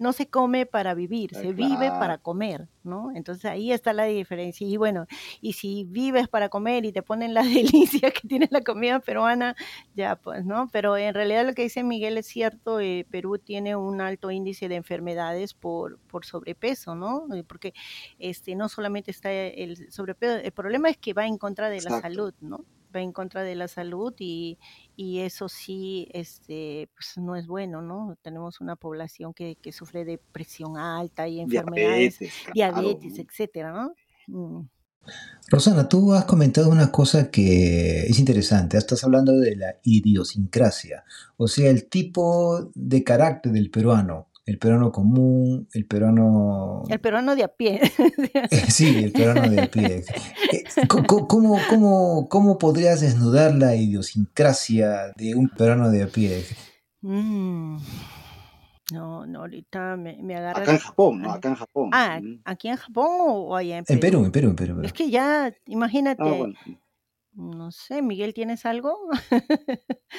no se come para vivir, ah, se vive para comer, ¿no? Entonces ahí está la diferencia. Y bueno, y si vives para comer y te ponen la delicia que tiene la comida peruana, ya pues, ¿no? Pero en realidad lo que dice Miguel es cierto, eh, Perú tiene un alto índice de enfermedades por, por sobrepeso, ¿no? Eh, porque este, no solamente está el sobrepeso, el problema es que va en contra de la salud, ¿no? Va en contra de la salud y, y eso sí este, pues no es bueno, ¿no? Tenemos una población que, que sufre de presión alta y enfermedades, diabetes, etcétera, ¿no? Mm. Rosana, tú has comentado una cosa que es interesante. Estás hablando de la idiosincrasia, o sea, el tipo de carácter del peruano el peruano común, el peruano... El peruano de a pie. sí, el peruano de a pie. Eh, ¿Cómo, cómo, cómo, podrías desnudar la idiosincrasia de un peruano de a pie? Mm. No, no, ahorita me, me agarra. Acá en Japón, ¿no? Acá en Japón. Ah, ¿aquí en Japón o allá en Perú? En Perú, en Perú, en Perú. Es que ya, imagínate. Ah, no sé, Miguel, ¿tienes algo?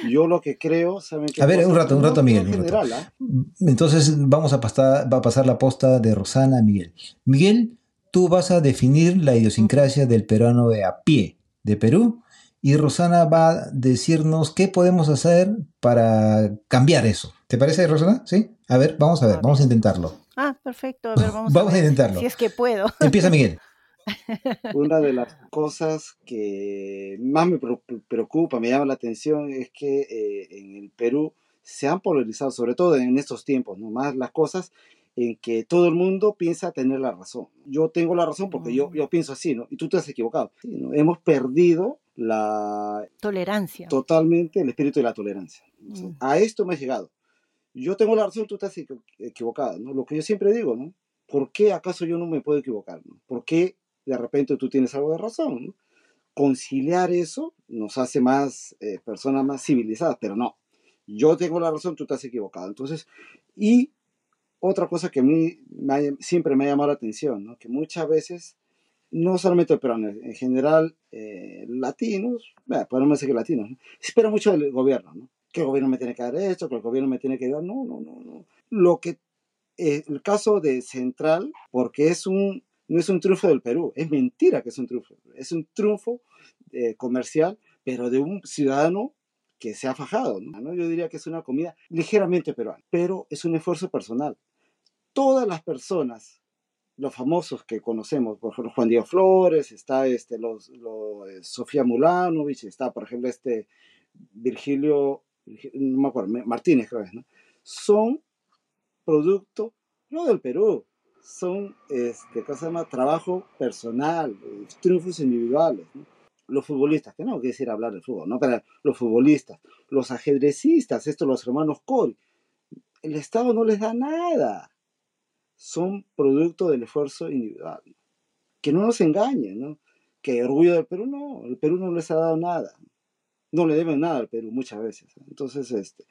Yo lo que creo, ¿saben A ver, un rato, un rato, Miguel. ¿ah? Entonces vamos a pasar, va a pasar la posta de Rosana a Miguel. Miguel, tú vas a definir la idiosincrasia del peruano de a pie de Perú y Rosana va a decirnos qué podemos hacer para cambiar eso. ¿Te parece, Rosana? ¿Sí? A ver, vamos a ver, vamos a intentarlo. Ah, perfecto. A ver, vamos, vamos a, intentarlo. Si es que puedo. Empieza Miguel. Una de las cosas que más me preocupa, me llama la atención, es que eh, en el Perú se han polarizado, sobre todo en estos tiempos, ¿no? más las cosas en que todo el mundo piensa tener la razón. Yo tengo la razón porque yo, mm. yo pienso así, ¿no? Y tú te has equivocado. Hemos perdido la... Tolerancia. Totalmente el espíritu de la tolerancia. Mm. A esto me he llegado. Yo tengo la razón, tú estás equivocado, ¿no? Lo que yo siempre digo, ¿no? ¿Por qué acaso yo no me puedo equivocar? ¿no? ¿Por qué de repente tú tienes algo de razón. Conciliar eso nos hace más eh, personas más civilizadas, pero no. Yo tengo la razón, tú estás equivocado. Entonces, y otra cosa que a mí siempre me ha llamado la atención, ¿no? que muchas veces, no solamente peruanos, en general eh, latinos, bueno, podemos decir que latinos, ¿no? espera mucho del gobierno, ¿no? que el gobierno me tiene que dar esto, que el gobierno me tiene que dar, no, no, no, no. Lo que, eh, el caso de Central, porque es un no es un triunfo del Perú, es mentira que es un triunfo, es un triunfo eh, comercial, pero de un ciudadano que se ha fajado. ¿no? Yo diría que es una comida ligeramente peruana, pero es un esfuerzo personal. Todas las personas, los famosos que conocemos, por ejemplo, Juan Diego Flores, está este, los, eh, Sofía Mulanovich, está, por ejemplo, este Virgilio, no Martínez creo que es, ¿no? Son producto no del Perú, son, este, ¿qué se llama? Trabajo personal, triunfos individuales. Los futbolistas, que no quisiera hablar de fútbol, ¿no? Pero los futbolistas, los ajedrecistas, estos los hermanos Cole, el Estado no les da nada. Son producto del esfuerzo individual. Que no nos engañen, ¿no? Que orgullo del Perú, no, el Perú no les ha dado nada. No le deben nada al Perú muchas veces. Entonces, este,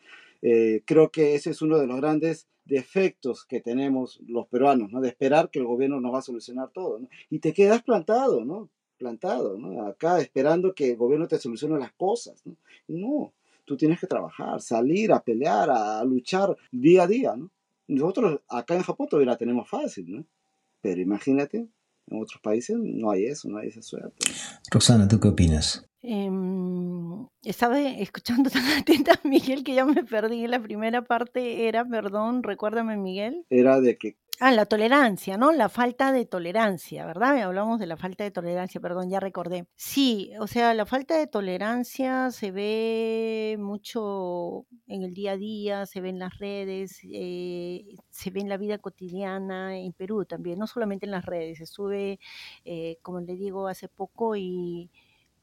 eh, creo que ese es uno de los grandes defectos que tenemos los peruanos, ¿no? De esperar que el gobierno nos va a solucionar todo, ¿no? Y te quedas plantado, ¿no? Plantado, ¿no? Acá esperando que el gobierno te solucione las cosas, ¿no? No, tú tienes que trabajar, salir a pelear, a luchar día a día, ¿no? Nosotros acá en Japón todavía la tenemos fácil, ¿no? Pero imagínate, en otros países no hay eso, no hay esa suerte. Roxana, ¿tú qué opinas? Em, estaba escuchando tan atenta a Miguel que ya me perdí. La primera parte era, perdón, recuérdame Miguel. Era de que... Ah, la tolerancia, ¿no? La falta de tolerancia, ¿verdad? Hablamos de la falta de tolerancia, perdón, ya recordé. Sí, o sea, la falta de tolerancia se ve mucho en el día a día, se ve en las redes, eh, se ve en la vida cotidiana en Perú también, no solamente en las redes. Estuve, eh, como le digo, hace poco y...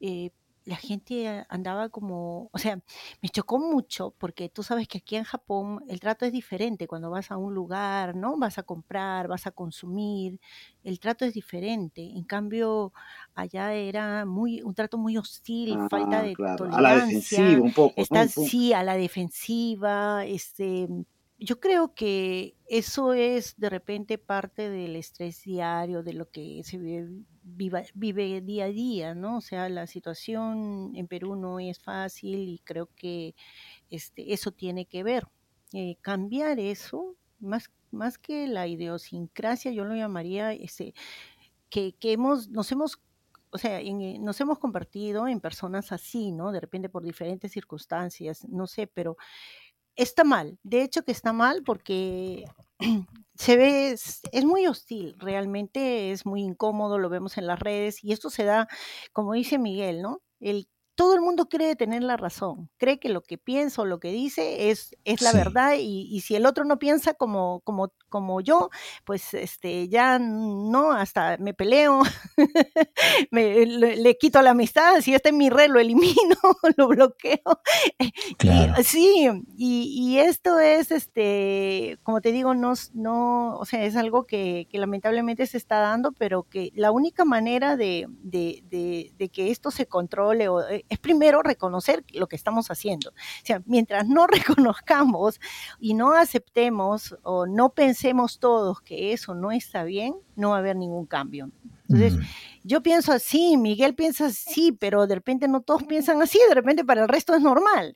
Eh, la gente andaba como, o sea, me chocó mucho porque tú sabes que aquí en Japón el trato es diferente cuando vas a un lugar, ¿no? Vas a comprar, vas a consumir, el trato es diferente. En cambio, allá era muy un trato muy hostil, falta ah, de tolerancia. A la defensiva un poco. sí, a la defensiva, este yo creo que eso es de repente parte del estrés diario, de lo que se vive, día a día, ¿no? O sea, la situación en Perú no es fácil y creo que este, eso tiene que ver. Eh, cambiar eso, más, más que la idiosincrasia, yo lo llamaría este, que, que hemos, nos hemos o sea, nos hemos convertido en personas así, ¿no? De repente por diferentes circunstancias, no sé, pero está mal. De hecho que está mal porque se ve, es, muy hostil, realmente es muy incómodo, lo vemos en las redes y esto se da, como dice Miguel, ¿no? El todo el mundo cree tener la razón, cree que lo que piensa o lo que dice es, es la verdad y, y, si el otro no piensa como, como, como yo, pues este, ya no, hasta me peleo, me, le, quito la amistad, si está en mi red lo elimino, lo bloqueo. Claro. sí, y, y, esto es, este, como te digo, no, no o sea, es algo que, que lamentablemente se está dando, pero que la única manera de, de, de, de que esto se controle o, eh, es primero reconocer lo que estamos haciendo. O sea, mientras no reconozcamos y no aceptemos o no pensemos todos que eso no está bien, no va a haber ningún cambio. Entonces, mm. yo pienso así, Miguel piensa así, pero de repente no todos piensan así, de repente para el resto es normal.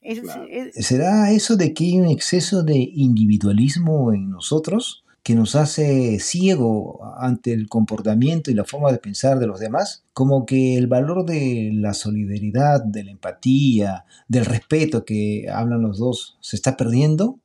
¿Será eso de que hay un exceso de individualismo en nosotros? Que nos hace ciego ante el comportamiento y la forma de pensar de los demás, como que el valor de la solidaridad, de la empatía, del respeto que hablan los dos, ¿se está perdiendo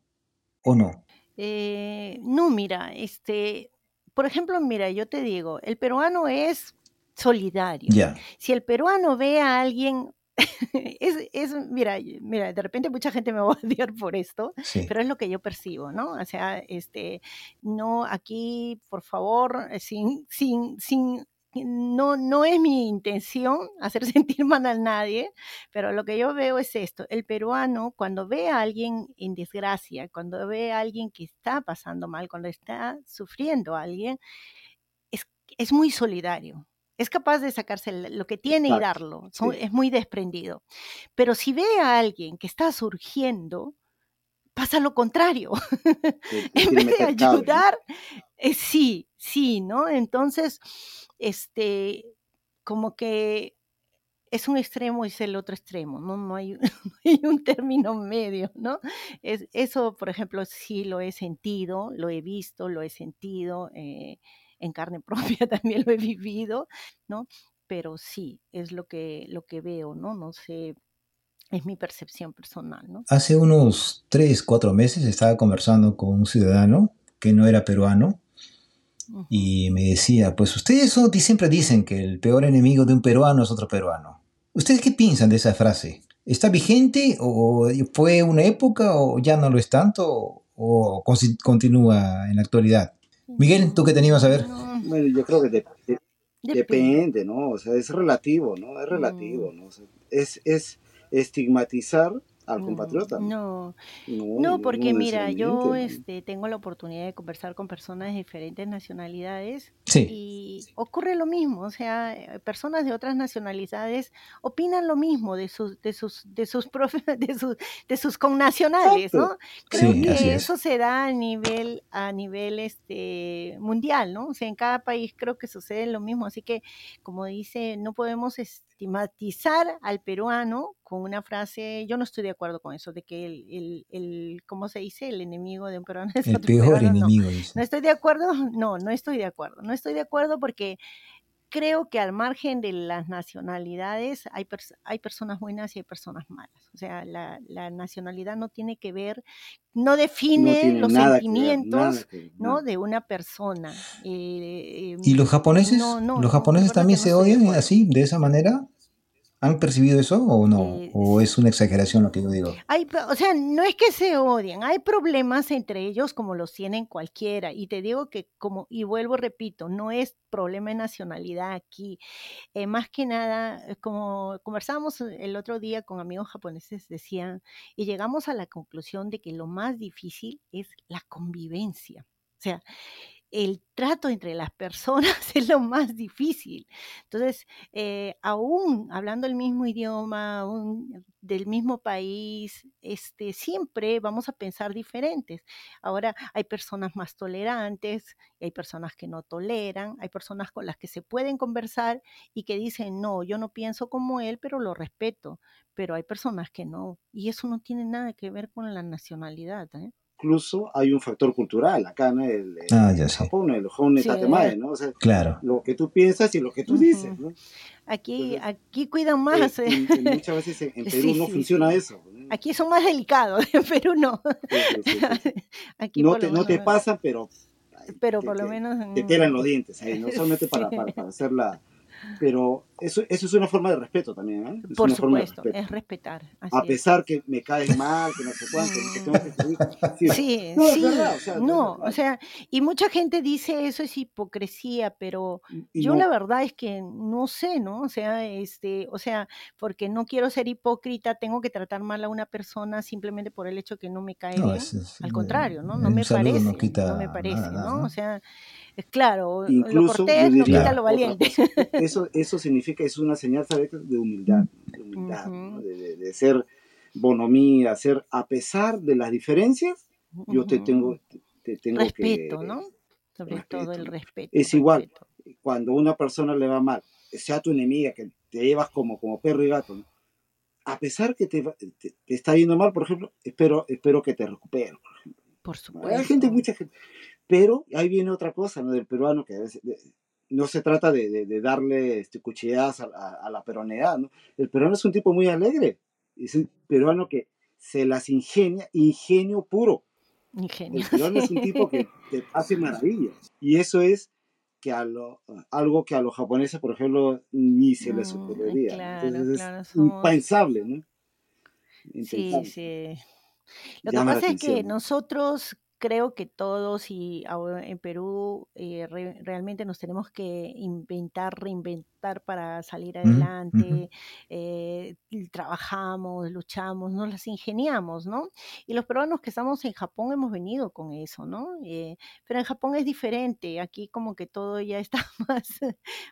o no? Eh, no, mira, este, por ejemplo, mira, yo te digo, el peruano es solidario. Si el peruano ve a alguien es, es, mira, mira, de repente mucha gente me va a odiar por esto, pero es lo que yo percibo, ¿no? O sea, este, no, aquí, por favor, eh, sin, sin, sin, no, no es mi intención hacer sentir mal a nadie, pero lo que yo veo es esto, el peruano cuando ve a alguien en desgracia, cuando ve a alguien que está pasando mal, cuando está sufriendo a alguien, es, es muy solidario, es capaz de sacarse lo que tiene y darlo, es muy desprendido. Pero si ve a alguien que está surgiendo, pasa lo contrario. en vez de ayudar, eh, sí, sí, ¿no? Entonces, este, como que es un extremo y es el otro extremo, no, no, hay, un término medio, ¿no? Es, eso, por ejemplo, sí lo he sentido, lo he visto, lo he sentido. Eh, en carne propia también lo he vivido, ¿no? Pero sí, es lo que, lo que veo, ¿no? No sé, es mi percepción personal, ¿no? Hace unos tres, cuatro meses estaba conversando con un ciudadano que no era peruano y me decía, pues ustedes siempre dicen que el peor enemigo de un peruano es otro peruano. ¿Ustedes qué piensan de esa frase? ¿Está vigente o fue una época o ya no lo es tanto o continúa en la actualidad? Miguel, ¿tú qué tenías a ver? Bueno, yo creo que depende, ¿no? O sea, es relativo, ¿no? Es relativo, mm. ¿no? es, es estigmatizar al compatriota. No, no, porque mira, yo este, tengo la oportunidad de conversar con personas de diferentes nacionalidades y ocurre lo mismo, o sea, eh, personas de otras nacionalidades opinan lo mismo de sus, de sus, de sus, de sus, de sus connacionales, ¿no? Creo que eso se da a nivel, a nivel este, mundial, ¿no? O sea, en cada país creo que sucede lo mismo, así que, como dice, no podemos estigmatizar al peruano con una frase, yo no estoy de acuerdo con eso, de que el, el, el ¿cómo se dice? El enemigo de un peruano es el peor enemigo. No. no estoy de acuerdo, no, no estoy de acuerdo, no estoy de acuerdo porque creo que al margen de las nacionalidades hay, hay personas buenas y hay personas malas. O sea, la, la nacionalidad no tiene que ver, no define los sentimientos ¿no? de una persona. Eh, ¿Y los japoneses? ¿Los japoneses también se odian así, de esa manera? ¿Han percibido eso o no? Eh, ¿O es una exageración lo que yo digo? Hay, o sea, no es que se odien, hay problemas entre ellos como los tienen cualquiera. Y te digo que, como, y vuelvo, repito, no es problema de nacionalidad aquí. Eh, más que nada, eh, como conversábamos el otro día con amigos japoneses, decían, y llegamos a la conclusión de que lo más difícil es la convivencia. O sea, el trato entre las personas es lo más difícil. Entonces, eh, aún hablando el mismo idioma, del mismo país, este, siempre vamos a pensar diferentes. Ahora hay personas más tolerantes, hay personas que no toleran, hay personas con las que se pueden conversar y que dicen, no, yo no pienso como él, pero lo respeto. Pero hay personas que no. Y eso no tiene nada que ver con la nacionalidad. ¿eh? Incluso hay un factor cultural acá en el, ah, Japón, el Hone ¿no? O sea, claro. lo que tú piensas y lo que tú dices, ¿no? Aquí, aquí cuidan más. Eh, muchas veces en, Perú no funciona eso. Aquí son más delicados, en Perú no. aquí no, te, no te pasan, pero... Pero por lo menos... Te, te los dientes, ¿eh? no solamente para, para, hacer la, pero eso, eso es una forma de respeto también, ¿eh? Es Por una forma de supuesto, es respetar. así A es. pesar que me caes mal, que no sé cuánto, que tengo que seguir. Sí, Sí, No, es sí, verdad, o sea, es no, o sea, y mucha gente dice eso es hipocresía, pero y yo no- la verdad es que no sé, ¿no? O sea, este, o sea, porque no quiero ser hipócrita, tengo que tratar mal a una persona simplemente por el hecho que no me cae No, bien. es- es- Al contrario, ¿no? eh, No un me parece, no me parece. ¿no? O sea, es claro, lo Incluso cortés yo no diría quita lo valiente. Eso, eso significa, es una señal ¿sabes? de humildad, de humildad, ¿no? Ujú. de, de- de ser bonomía, ser, a pesar de las diferencias, yo te tengo, te tengo Respeto, que... ¿no? Sobre todo el respeto. respeto. Es igual. respeto. Cuando una persona le va mal, sea tu enemiga, que te llevas como, como perro y gato, ¿no? a pesar que te, te- te está yendo mal, por ejemplo, espero, espero que te recuperes. Por Hay supuesto. gente, mucha gente. Pero ahí viene otra cosa, ¿no? Del peruano, que a veces, de- no se trata de, de- de darle este, cuchilladas a, a- a la peroneidad, ¿no? El peruano es un tipo muy alegre. Es un peruano que se las ingenia, ingenio puro. Ingenio. El peruano es un tipo que te hace maravillas. Y eso es que a lo- algo que a los japoneses, por ejemplo, ni se les Mm, ocurriría. claro, Entonces claro, es somos- impensable, ¿no? Sí, Impensable. sí. Lo que Llama pasa es que nosotros creo que todos y en Perú eh, re- realmente nos tenemos que inventar, reinventar para salir adelante. eh, trabajamos, luchamos, nos las ingeniamos, ¿no? Y los peruanos que estamos en Japón hemos venido con eso, ¿no? Eh, pero en Japón es diferente. Aquí como que todo ya está más,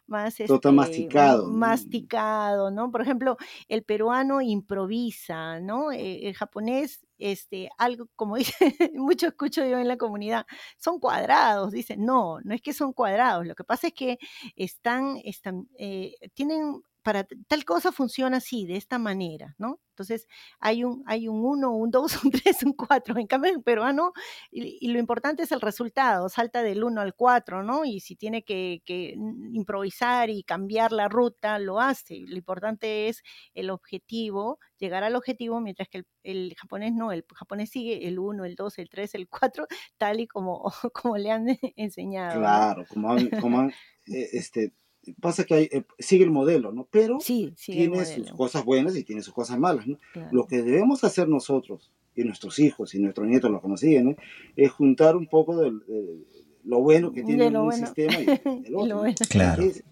más Todo está este, masticado, ¿no? masticado, ¿no? Por ejemplo, el peruano improvisa, ¿no? Eh, el japonés, este, algo como dice, mucho escucho yo en la comunidad, son cuadrados, dicen, no, no es que son cuadrados, lo que pasa es que están, están eh, tienen, para tal cosa funciona así, de esta manera, ¿no? Entonces, hay un, hay un 1, un 2, un 3, un 4. En cambio, el peruano, y, y lo importante es el resultado, salta del 1 al 4, ¿no? Y si tiene que, que improvisar y cambiar la ruta, lo hace. Lo importante es el objetivo, llegar al objetivo, mientras que el, el japonés no, el japonés sigue el 1, el 2, el 3, el 4, tal y como, como le han enseñado. ¿no? Claro, como han, como han, eh, este, pasa que hay, eh, sigue el modelo, ¿no? Pero Sí, tiene sus cosas buenas y tiene sus cosas malas, ¿no? claro. Lo que debemos hacer nosotros y nuestros hijos y nuestros nietos, los que nos siguen, ¿no? es juntar un poco del- de, lo bueno que De tiene lo un bueno. sistema y el lo otro. ¿no? bueno. Claro. Es-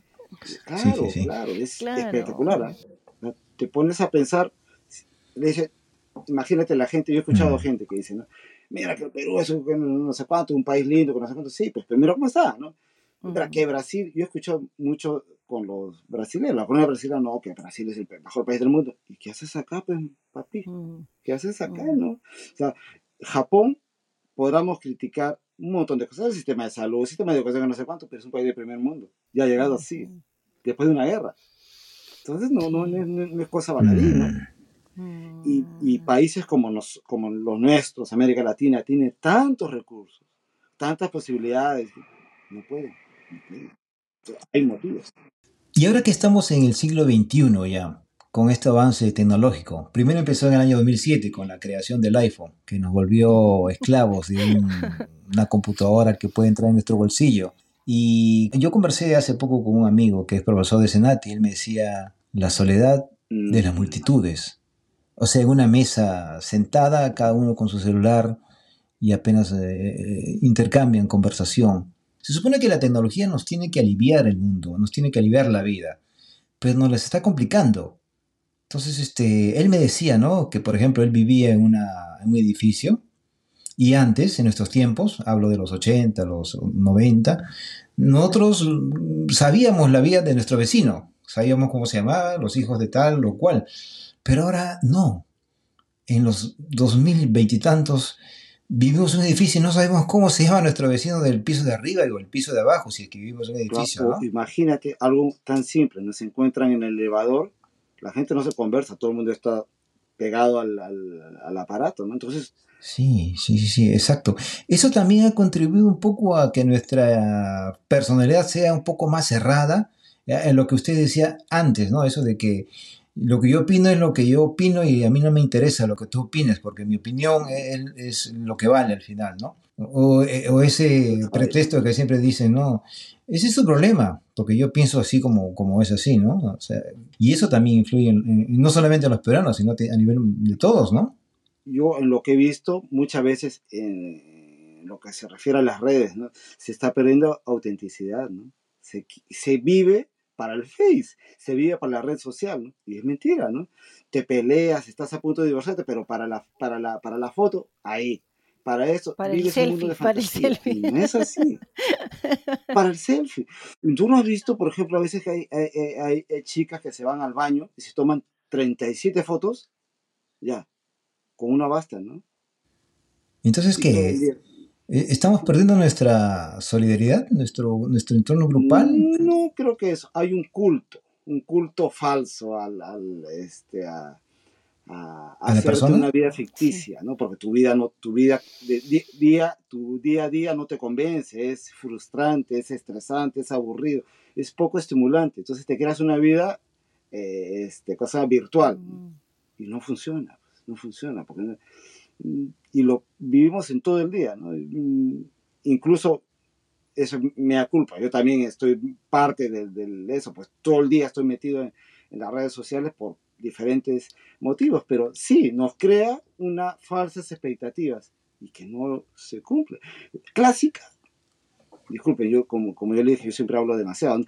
claro, sí, sí. claro, es Claro. espectacular. ¿no? Te pones a pensar, dice, imagínate la gente, yo he escuchado Mm. gente que dice, ¿no? mira que el Perú es un, no sé cuánto, un país lindo, no sé cuánto, sí, pues primero cómo está, ¿no? Ujú. que Brasil, yo he escuchado mucho con los brasileños, la comunidad brasileña, no, que Brasil es el mejor país del mundo. ¿Y qué haces acá, pues, papi? Mm, ¿Qué haces acá, Mm. no? O sea, Japón, podamos criticar un montón de cosas, el sistema de salud, el sistema de educación, no sé cuánto, pero es un país de primer mundo. Ya ha llegado así, después de una guerra. Entonces, no, no, no, es- no es cosa baladí, ¿no? Mm. Y, y Mm. países como, los, como los nuestros, América Latina, tiene tantos recursos, tantas posibilidades, no pueden. Hay motivos. Y ahora que estamos en el siglo XXI ya, con este avance tecnológico, primero empezó en el año 2007 con la creación del iPhone, que nos volvió esclavos de un- una computadora que puede entrar en nuestro bolsillo. Y yo conversé hace poco con un amigo que es profesor de Senati, y él me decía la soledad de las Mm, multitudes. O sea, en una mesa sentada, cada uno con su celular y apenas eh, intercambian conversación. Se supone que la tecnología nos tiene que aliviar el mundo, nos tiene que aliviar la vida, pero nos las está complicando. Entonces, este, él me decía, ¿no? Que, por ejemplo, él vivía en, una- en un edificio y antes, en nuestros tiempos, hablo de los 80, los 90, nosotros sabíamos la vida de nuestro vecino, sabíamos cómo se llamaba, los hijos de tal o cual, pero ahora no. En los 2020 y tantos vivimos en un edificio y no sabemos cómo se llama nuestro vecino del piso de arriba o el piso de abajo, si es que vivimos en un edificio, ¿no? imagínate algo tan simple, no se encuentran en el elevador, la gente no se conversa, todo el mundo está pegado al, al- al aparato, ¿no? Entonces, Sí, sí, sí, sí, exacto. Eso también ha contribuido un poco a que nuestra personalidad sea un poco más cerrada, eh, en lo que usted decía antes, ¿no? Eso de que lo que yo opino es lo que yo opino y a mí no me interesa lo que tú opines, porque mi opinión es, es lo que vale al final, ¿no? O, eh, o ese pretexto que siempre dicen, no, ese es su problema, porque yo pienso así como, como es así, ¿no? O sea, y eso también influye en, en, no solamente a los peruanos, sino a nivel de todos, ¿no? Yo en lo que he visto muchas veces en lo que se refiere a las redes, ¿no? Se está perdiendo autenticidad, ¿no? Se, se vive para el Face, se vive para la red social, ¿no? Y es mentira, ¿no? Te peleas, estás a punto de divorciarte, pero para la, para la, para la foto, ahí, para eso para el selfie, para el selfie. Y no es así. para el selfie. Tú no has visto, por ejemplo, a veces que hay, hay, hay, hay, chicas que se van al baño y se toman 37 fotos, ya, con una basta, ¿no? Entonces, ¿qué? ¿Estamos perdiendo nuestra solidaridad, nuestro, nuestro entorno grupal? No, creo que eso. Hay un culto, un culto falso al, al este, a, a, a, hacerte una vida ficticia, ¿no? Porque tu vida no, tu vida de, día, tu día a día no te convence, es frustrante, es estresante, es aburrido, es poco estimulante. Entonces te creas una vida, eh, este, cosa virtual mm. y no funciona, pues, no funciona porque y lo vivimos en todo el día, ¿no? Incluso eso me da culpa. Yo también estoy parte de, de, eso, pues todo el día estoy metido en, en las redes sociales por diferentes motivos, pero sí, nos crea unas falsas expectativas y que no se cumple. Clásica, disculpen, yo como, como yo le dije, yo siempre hablo demasiado.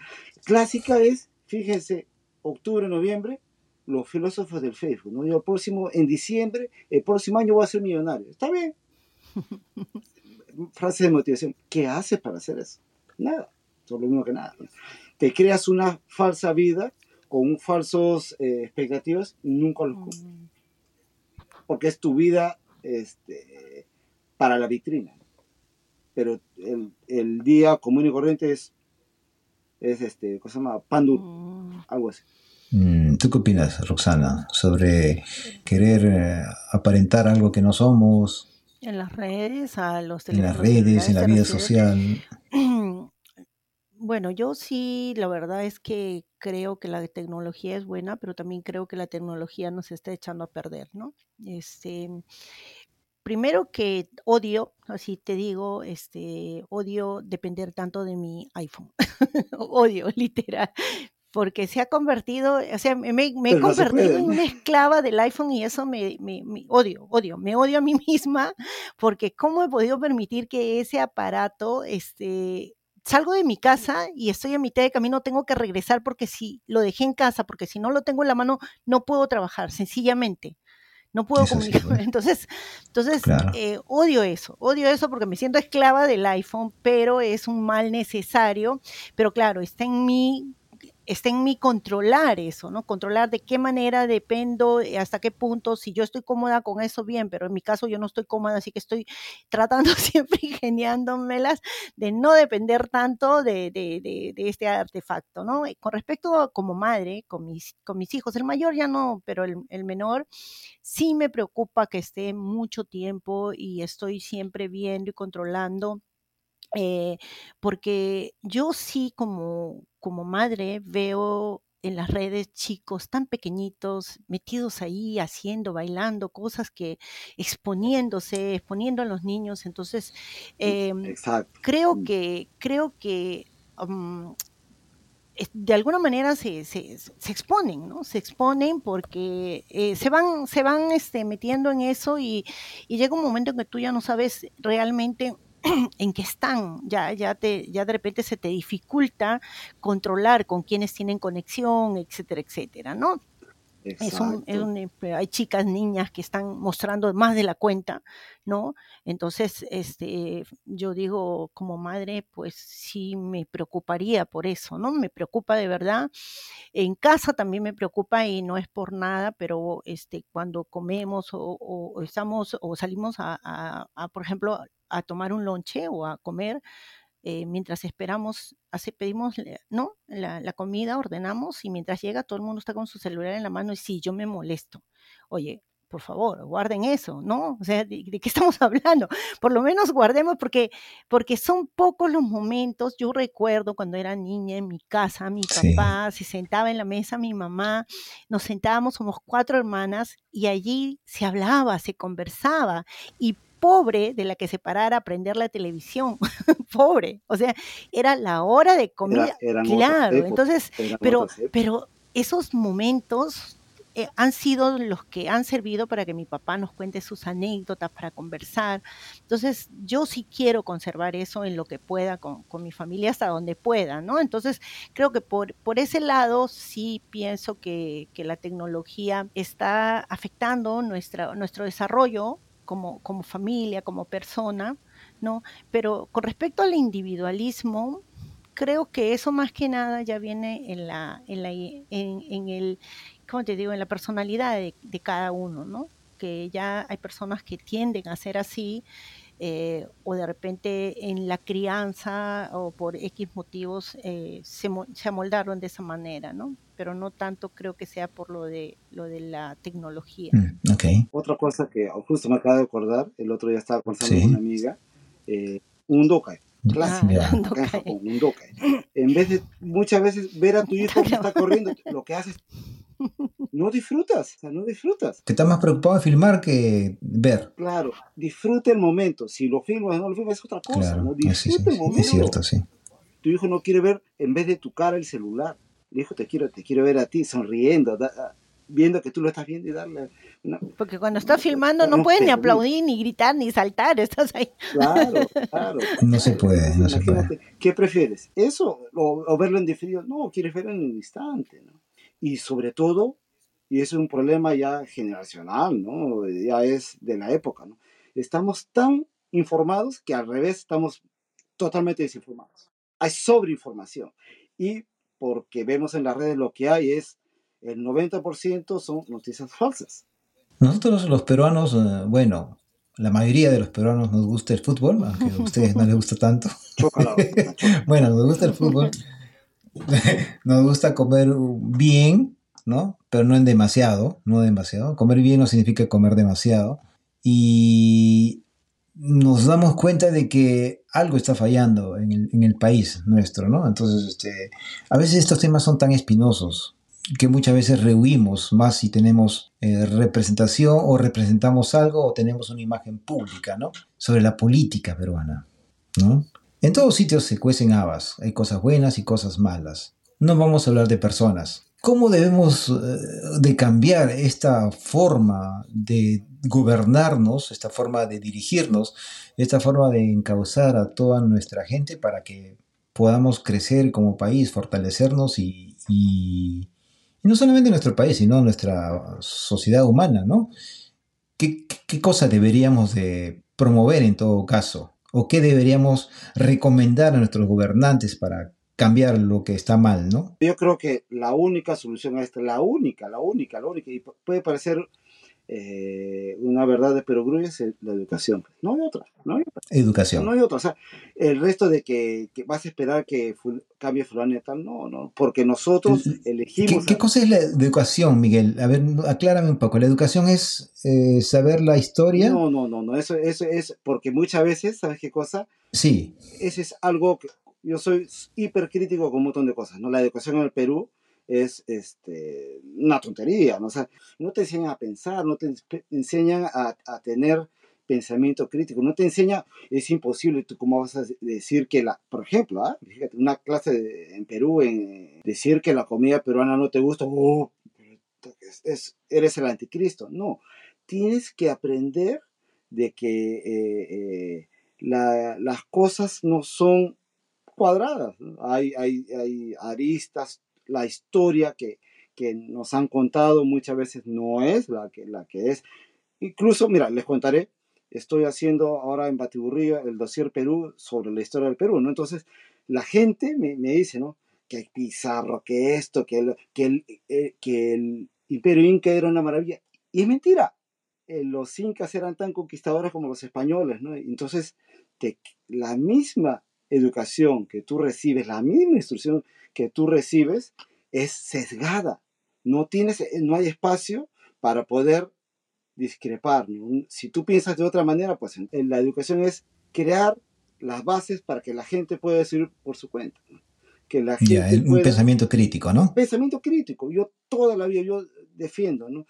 Clásica es, fíjense, octubre, noviembre, los filósofos del Facebook, ¿no? Yo el próximo, en diciembre, el próximo año voy a ser millonario. Está bien. Frase de motivación. ¿Qué haces para hacer eso? Nada. Es lo mismo que nada. Te creas una falsa vida con falsos eh, expectativas nunca los cumples. Porque es tu vida este, para la vitrina. Pero el, el, día común y corriente es, es este, ¿cómo se llama? Pan duro, algo así. ¿Tú qué opinas, Roxana, sobre querer eh, aparentar algo que no somos? En las redes, a los En las redes, en la vida social. Bueno, yo sí, la verdad es que creo que la tecnología es buena, pero también creo que la tecnología nos está echando a perder, ¿no? Este, primero que odio, así te digo, este, odio depender tanto de mi iPhone. odio, literal. Porque se ha convertido, o sea, me, me he no convertido en una esclava del iPhone y eso me, me- me odio, odio, me odio a mí misma, porque cómo he podido permitir que ese aparato, este, salgo de mi casa y estoy a mitad de camino, tengo que regresar porque si lo dejé en casa, porque si no lo tengo en la mano, no puedo trabajar, sencillamente. No puedo Eso comunicarme. Entonces, entonces Claro. eh, odio eso, odio eso porque me siento esclava del iPhone, pero es un mal necesario. Pero claro, está en mí, está en mí controlar eso, ¿no? Controlar de qué manera dependo, eh, hasta qué punto, si yo estoy cómoda con eso, bien, pero en mi caso yo no estoy cómoda, así que estoy tratando siempre ingeniándomelas de no depender tanto de, de- de- de este artefacto, ¿no? Con respecto a como madre, con mis, con mis hijos, el mayor ya no, pero el, el menor, sí me preocupa que esté mucho tiempo y estoy siempre viendo y controlando eh, porque yo sí como, como madre veo en las redes chicos tan pequeñitos metidos ahí haciendo, bailando, cosas que exponiéndose, exponiendo a los niños. Entonces, eh, Exacto. creo Mm. que, creo que um, es- de alguna manera se, se- se exponen, ¿no? Se exponen porque eh, se van, se van este, metiendo en eso y, y llega un momento en que tú ya no sabes realmente en qué están, ya, ya, te, ya de repente se te dificulta controlar con quiénes tienen conexión, etcétera, etcétera, ¿no? Es un, es un, eh, hay chicas, niñas que están mostrando más de la cuenta, ¿no? Entonces, este, yo digo, como madre, pues sí me preocuparía por eso, ¿no? Me preocupa de verdad. En casa también me preocupa y no es por nada, pero este, cuando comemos o, o- o estamos o salimos a, a- a, por ejemplo, a tomar un lonche o a comer, eh, mientras esperamos, hace, pedimos, le- ¿no? La, la comida, ordenamos y mientras llega todo el mundo está con su celular en la mano y sí, yo me molesto. Oye, por favor, guarden eso, ¿no? O sea, ¿de, qué estamos hablando? Por lo menos guardemos porque, porque son pocos los momentos. Yo recuerdo cuando era niña en mi casa, mi papá se sentaba en la mesa, mi mamá, nos sentábamos, somos cuatro hermanas y allí se hablaba, se conversaba y pobre de la que se parara a prender la televisión, pobre, o sea, era la hora de comida, claro, entonces, pero, pero esos momentos eh, han sido los que han servido para que mi papá nos cuente sus anécdotas, para conversar. Entonces, yo sí quiero conservar eso en lo que pueda con, mi familia hasta donde pueda, ¿no? Entonces, creo que por, por ese lado sí pienso que, la tecnología está afectando nuestra, nuestro desarrollo como, como familia, como persona, ¿no? Pero con respecto al individualismo, creo que eso más que nada ya viene en la, en, la, en el como te digo, en la personalidad de, cada uno, ¿no? Que ya hay personas que tienden a ser así, eh, o de repente en la crianza o por X motivos eh, se, se, amoldaron de esa manera, ¿no? Pero no tanto creo que sea por lo de, lo de la tecnología. Mm, okay. Otra cosa que justo me acabo de acordar, el otro día estaba conversando con una amiga, eh, un dokai. Clásico, ah, un dokai. En vez de muchas veces ver a tu hijo que está corriendo, lo que haces no disfrutas, o sea, no disfrutas. Que estás más preocupado de filmar que ver. Claro, disfruta el momento. Si lo filmas o no lo filmas es otra cosa. ¿no? Disfruta el momento. Es cierto, sí. Tu hijo no quiere ver en vez de tu cara el celular. El hijo te quiere, te quiere ver a ti sonriendo, viendo que tú lo estás viendo y darle Porque cuando estás filmando no, puedes ni aplaudir, ni gritar, ni saltar, estás ahí. Claro, claro. No se puede, no se puede. ¿Qué prefieres? ¿Eso o, o verlo en diferido? No, quieres verlo en un instante, ¿no? Y sobre todo, y eso es un problema ya generacional, ¿no? Ya es de la época, ¿no? Estamos tan informados que al revés estamos totalmente desinformados. Hay sobreinformación y porque vemos en las redes lo que hay es el 90% son noticias falsas. Nosotros los peruanos, eh, bueno, la mayoría de los peruanos nos gusta el fútbol, aunque a ustedes no les gusta tanto. bueno, nos gusta el fútbol. nos gusta comer bien, ¿no? Pero no en demasiado, no demasiado. Comer bien no significa comer demasiado. Y nos damos cuenta de que algo está fallando en el, país nuestro, ¿no? Entonces, este, a veces estos temas son tan espinosos que muchas veces rehuimos más si tenemos eh, representación o representamos algo o tenemos una imagen pública, ¿no? Sobre la política peruana, ¿no? En todos sitios se cuecen habas, hay cosas buenas y cosas malas. No vamos a hablar de personas. ¿Cómo debemos eh, de cambiar esta forma de gobernarnos, esta forma de dirigirnos, esta forma de encauzar a toda nuestra gente para que podamos crecer como país, fortalecernos y, no solamente nuestro país, sino nuestra sociedad humana, ¿no? ¿Qué, qué cosa deberíamos de promover en todo caso? O qué deberíamos recomendar a nuestros gobernantes para cambiar lo que está mal, ¿no? Yo creo que la única solución a esto, la única, la única, la única, y puede parecer eh, una verdad de perogrullo es la educación. No hay otra, no hay otra. Educación. No hay otra. O sea, el resto de que, vas a esperar que cambie fulano y tal, no, no, porque nosotros elegimos... ¿Qué, cosa es la educación, Miguel? A ver, aclárame un poco. ¿La educación es eh, saber la historia? No, no, no, no, eso, eso es porque muchas veces, ¿sabes qué cosa? Sí. Ese es algo que yo soy hipercrítico con un montón de cosas, ¿no? La educación en el Perú es este, una tontería, ¿no? O no te enseñan a pensar, no te enseñan a, a tener pensamiento crítico, no te enseña, es imposible, tú cómo vas a decir que la, por ejemplo, ¿ah? fíjate, una clase en Perú, en decir que la comida peruana no te gusta, oh, es, eres el anticristo, no, tienes que aprender de que eh, eh, la, las cosas no son cuadradas, Hay, hay, hay aristas, la historia que, que nos han contado muchas veces no es la que, la que es. Incluso, mira, les contaré, estoy haciendo ahora en Batiburrillo el dossier Perú sobre la historia del Perú, ¿no? Entonces, la gente me, me dice, ¿no? Que hay Pizarro, que esto, que el, que el, eh, que el Imperio Inca era una maravilla. Y es mentira. Eh, los incas eran tan conquistadores como los españoles, ¿no? Entonces, te, la misma educación que tú recibes, la misma instrucción que tú recibes es sesgada. No, tienes, no hay espacio para poder discrepar. Si tú piensas de otra manera, pues en, la educación es crear las bases para que la gente pueda decidir por su cuenta. Que la gente un pensamiento crítico, ¿no? Pensamiento crítico. Yo toda la vida yo defiendo, ¿no?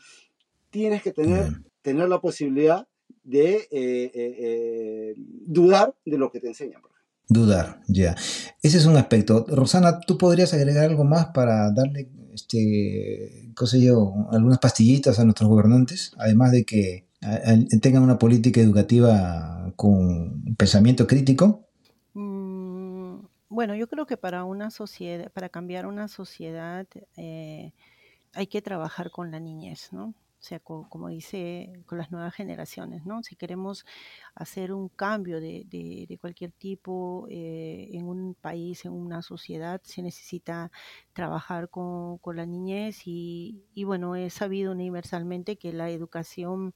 Tienes que tener, tener la posibilidad de eh, eh, eh, dudar de lo que te enseñan. Dudar, ya. Ese es un aspecto. Rosana, ¿tú podrías agregar algo más para darle, este, qué sé yo, algunas pastillitas a nuestros gobernantes? Además de que tengan una política educativa con pensamiento crítico. Mm, bueno, yo creo que para una sociedad, para cambiar una sociedad, hay que trabajar con la niñez, ¿no? O sea, como dice, con las nuevas generaciones, ¿no? Si queremos hacer un cambio de, de, cualquier tipo eh, en un país, en una sociedad, se necesita trabajar con, con la niñez y, y, bueno, he sabido universalmente que la educación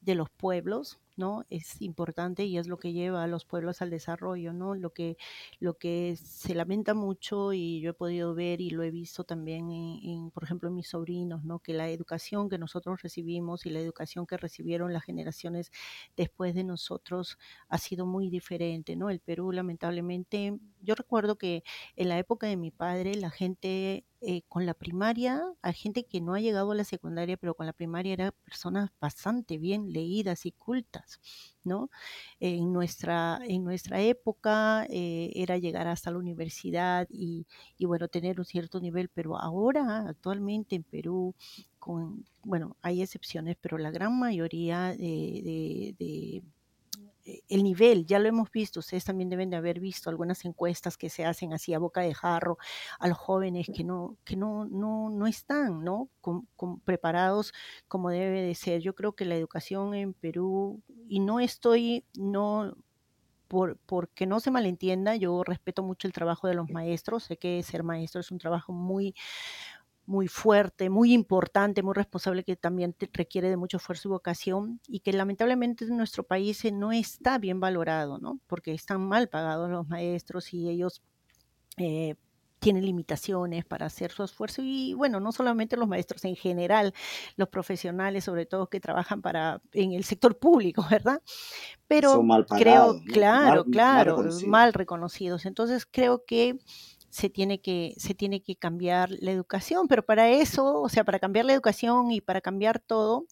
de los pueblos, ¿no? Es importante y es lo que lleva a los pueblos al desarrollo, ¿no? Lo que, lo que se lamenta mucho y yo he podido ver y lo he visto también en, por ejemplo, en mis sobrinos, ¿no? Que la educación que nosotros recibimos y la educación que recibieron las generaciones después de nosotros ha sido muy diferente, ¿no? El Perú, lamentablemente, yo recuerdo que en la época de mi padre la gente eh, con la primaria, hay gente que no ha llegado a la secundaria, pero con la primaria eran personas bastante bien leídas y cultas, ¿no? En nuestra, en nuestra época eh, era llegar hasta la universidad y, bueno, tener un cierto nivel, pero ahora, actualmente en Perú, con, bueno, hay excepciones, pero la gran mayoría de eh, el nivel, ya lo hemos visto, ustedes también deben de haber visto algunas encuestas que se hacen así a boca de jarro a los jóvenes que no, que no, no, no están ¿no? preparados como debe de ser. Yo creo que la educación en Perú, y no estoy, no, por, porque no se malentienda, yo respeto mucho el trabajo de los maestros, sé que ser maestro es un trabajo muy, muy fuerte, muy importante, muy responsable, que también requiere de mucho esfuerzo y vocación y que lamentablemente en nuestro país eh, no está bien valorado, ¿no? Porque están mal pagados los maestros y ellos eh, tienen limitaciones para hacer su esfuerzo y bueno, no solamente los maestros, en general, los profesionales, sobre todo que trabajan para en el sector público, ¿verdad? Pero creo, claro, claro, mal reconocidos. Entonces creo que se tiene que, se tiene que cambiar la educación, pero para eso, o sea, para cambiar la educación y para cambiar todo,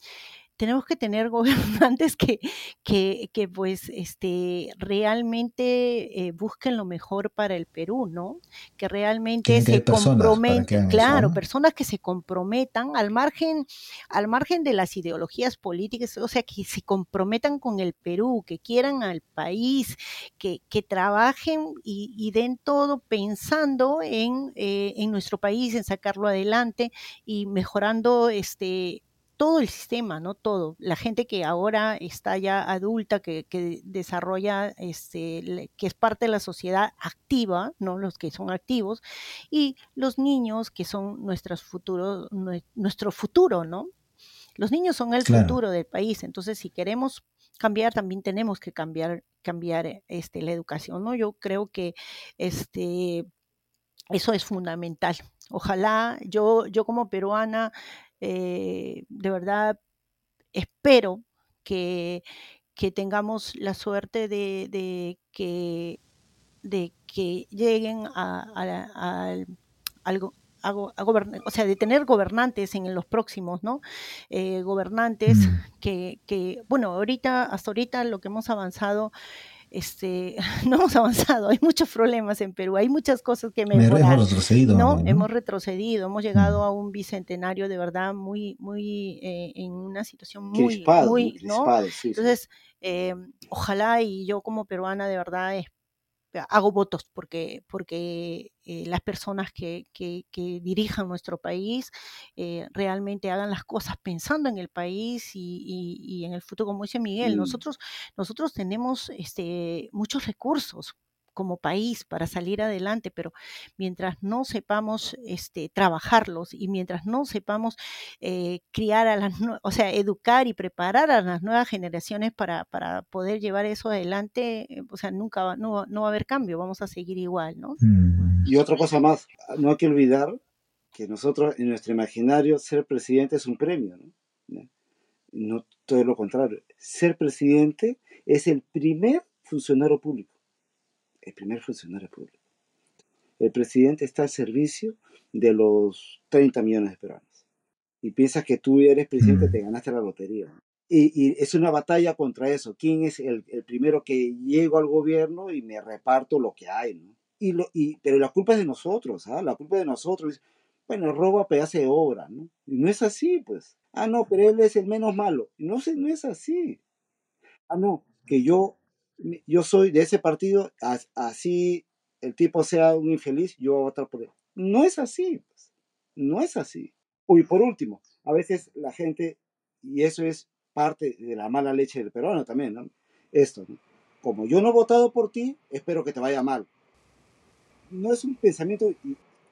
tenemos que tener gobernantes que, que, que pues este, realmente eh, busquen lo mejor para el Perú, ¿no? Que realmente se comprometen, claro, personas que se comprometan al margen, al margen de las ideologías políticas, o sea, que se comprometan con el Perú, que quieran al país, que, que trabajen y, y, den todo pensando en, eh, en nuestro país, en sacarlo adelante y mejorando este todo el sistema, ¿no? Todo. La gente que ahora está ya adulta, que, desarrolla, este, que es parte de la sociedad activa, ¿no? Los que son activos, y los niños que son nuestros futuros, nuestro futuro, ¿no? Los niños son el futuro del país, entonces si queremos cambiar, también tenemos que cambiar, cambiar este, la educación, ¿no? Yo creo que este, eso es fundamental. Ojalá yo, yo como peruana eh, de verdad espero que, tengamos la suerte de, que, de que lleguen a, algo a, o sea, de tener gobernantes en los próximos, ¿no? Eh, gobernantes mm. que, que, bueno, ahorita, hasta ahorita lo que hemos avanzado este, no hemos avanzado, hay muchos problemas en Perú, hay muchas cosas que mejorar. Hemos retrocedido. ¿no? Hemos retrocedido, hemos llegado a un bicentenario de verdad muy, muy, eh, en una situación muy, muy, ¿no? Entonces, eh, ojalá y yo como peruana de verdad hago votos porque, porque eh, las personas que, que, dirijan nuestro país eh, realmente hagan las cosas pensando en el país y, y, en el futuro, como dice Miguel, nosotros, nosotros tenemos este, muchos recursos, como país para salir adelante, pero mientras no sepamos este, trabajarlos y mientras no sepamos eh, criar a las, o sea, educar y preparar a las nuevas generaciones para, para poder llevar eso adelante, eh, o sea, nunca va, no, no, va a haber cambio, vamos a seguir igual, ¿no? Y otra cosa más, no hay que olvidar que nosotros en nuestro imaginario ser presidente es un premio, ¿no? No, todo lo contrario. Ser presidente es el primer funcionario público. El primer funcionario público. El presidente está al servicio de los 30 millones de peruanos. Y piensas que tú eres presidente, Mm. te ganaste la lotería. Y, y es una batalla contra eso. ¿Quién es el, el primero que llego al gobierno y me reparto lo que hay? ¿no? Y lo, y, pero la culpa es de nosotros, ¿ah? La culpa es de nosotros. Bueno, roba pedazo de obra, ¿no? Y no es así, pues. Ah, no, pero él es el menos malo. No, no es así. Ah, no, que yo, yo soy de ese partido, as- así el tipo sea un infeliz, yo voy a votar por él. No es así, pues. No es así. Y por último, a veces la gente, y eso es parte de la mala leche del peruano también, ¿no? Esto, ¿no? Como yo no he votado por ti, espero que te vaya mal. No es un pensamiento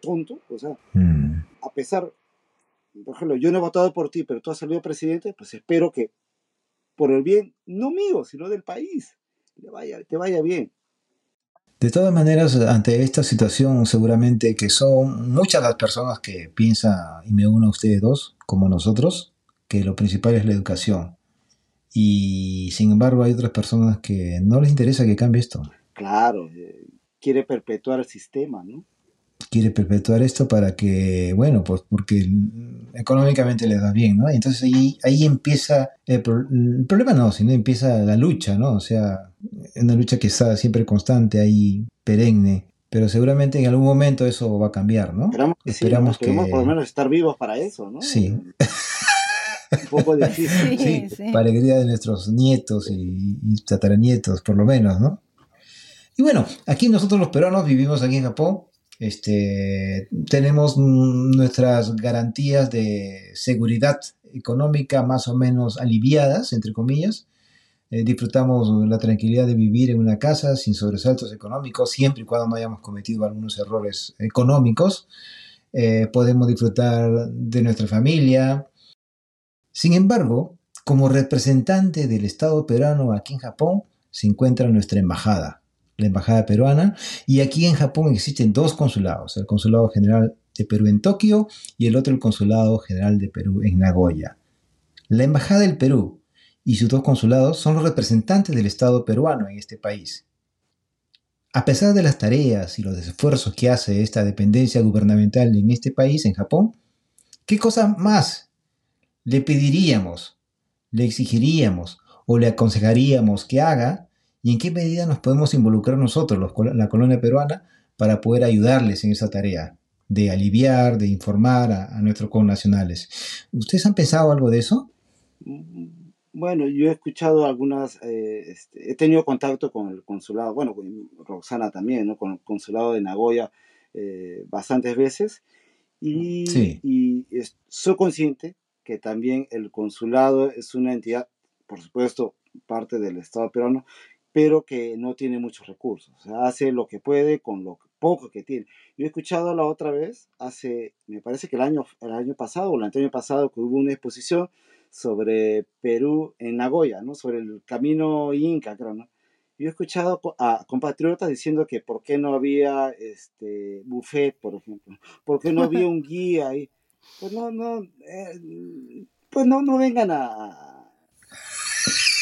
tonto, o sea, Mm. a pesar, por ejemplo, yo no he votado por ti, pero tú has salido presidente, pues espero que por el bien, no mío, sino del país, le vaya, te vaya bien. De todas maneras, ante esta situación, seguramente que son muchas las personas que piensan, y me uno a ustedes dos, como nosotros, que lo principal es la educación. Y sin embargo, hay otras personas que no les interesa que cambie esto. Claro, eh, quiere perpetuar el sistema, ¿no? Quiere perpetuar esto para que, bueno, pues porque económicamente les da bien, ¿no? Y entonces ahí, ahí empieza, el, pro- el problema no, sino empieza la lucha, ¿no? O sea, una lucha que está siempre constante, ahí perenne. Pero seguramente en algún momento eso va a cambiar, ¿no? Esperamos que sí. Esperamos Esperemos que- por lo menos estar vivos para eso, ¿no? Sí. Un poco difícil. Sí, Sí, sí. para alegría de nuestros nietos y, y tataranietos, por lo menos, ¿no? Y bueno, aquí nosotros los peruanos vivimos aquí en Japón, este, tenemos nuestras garantías de seguridad económica más o menos aliviadas, entre comillas. Eh, disfrutamos la tranquilidad de vivir en una casa sin sobresaltos económicos, siempre y cuando no hayamos cometido algunos errores económicos. Eh, podemos disfrutar de nuestra familia, sin embargo, como representante del Estado peruano aquí en Japón se encuentra nuestra embajada, la embajada peruana, y aquí en Japón existen dos consulados, el Consulado General de Perú en Tokio y el otro el Consulado General de Perú en Nagoya. La embajada del Perú y sus dos consulados son los representantes del Estado peruano en este país. A pesar de las tareas y los esfuerzos que hace esta dependencia gubernamental en este país, en Japón, ¿qué cosa más le pediríamos, le exigiríamos o le aconsejaríamos que haga y en qué medida nos podemos involucrar nosotros, los la colonia peruana, para poder ayudarles en esa tarea de aliviar, de informar a, a nuestros connacionales. ¿Ustedes han pensado algo de eso? Bueno, yo he escuchado algunas, eh, este, he tenido contacto con el consulado, bueno, con Roxana también, ¿no? Con el consulado de Nagoya eh, bastantes veces y, Sí. y es- soy consciente que también el consulado es una entidad, por supuesto, parte del Estado peruano, pero que no tiene muchos recursos, o sea, hace lo que puede con lo poco que tiene. Yo he escuchado la otra vez, hace, me parece que el año, el año pasado o el año pasado, que hubo una exposición sobre Perú en Nagoya, ¿no? Sobre el camino Inca, creo, ¿no? Yo he escuchado a compatriotas diciendo que por qué no había este buffet, por ejemplo, por qué no había un guía ahí. Pues no, no, eh, pues no, no vengan a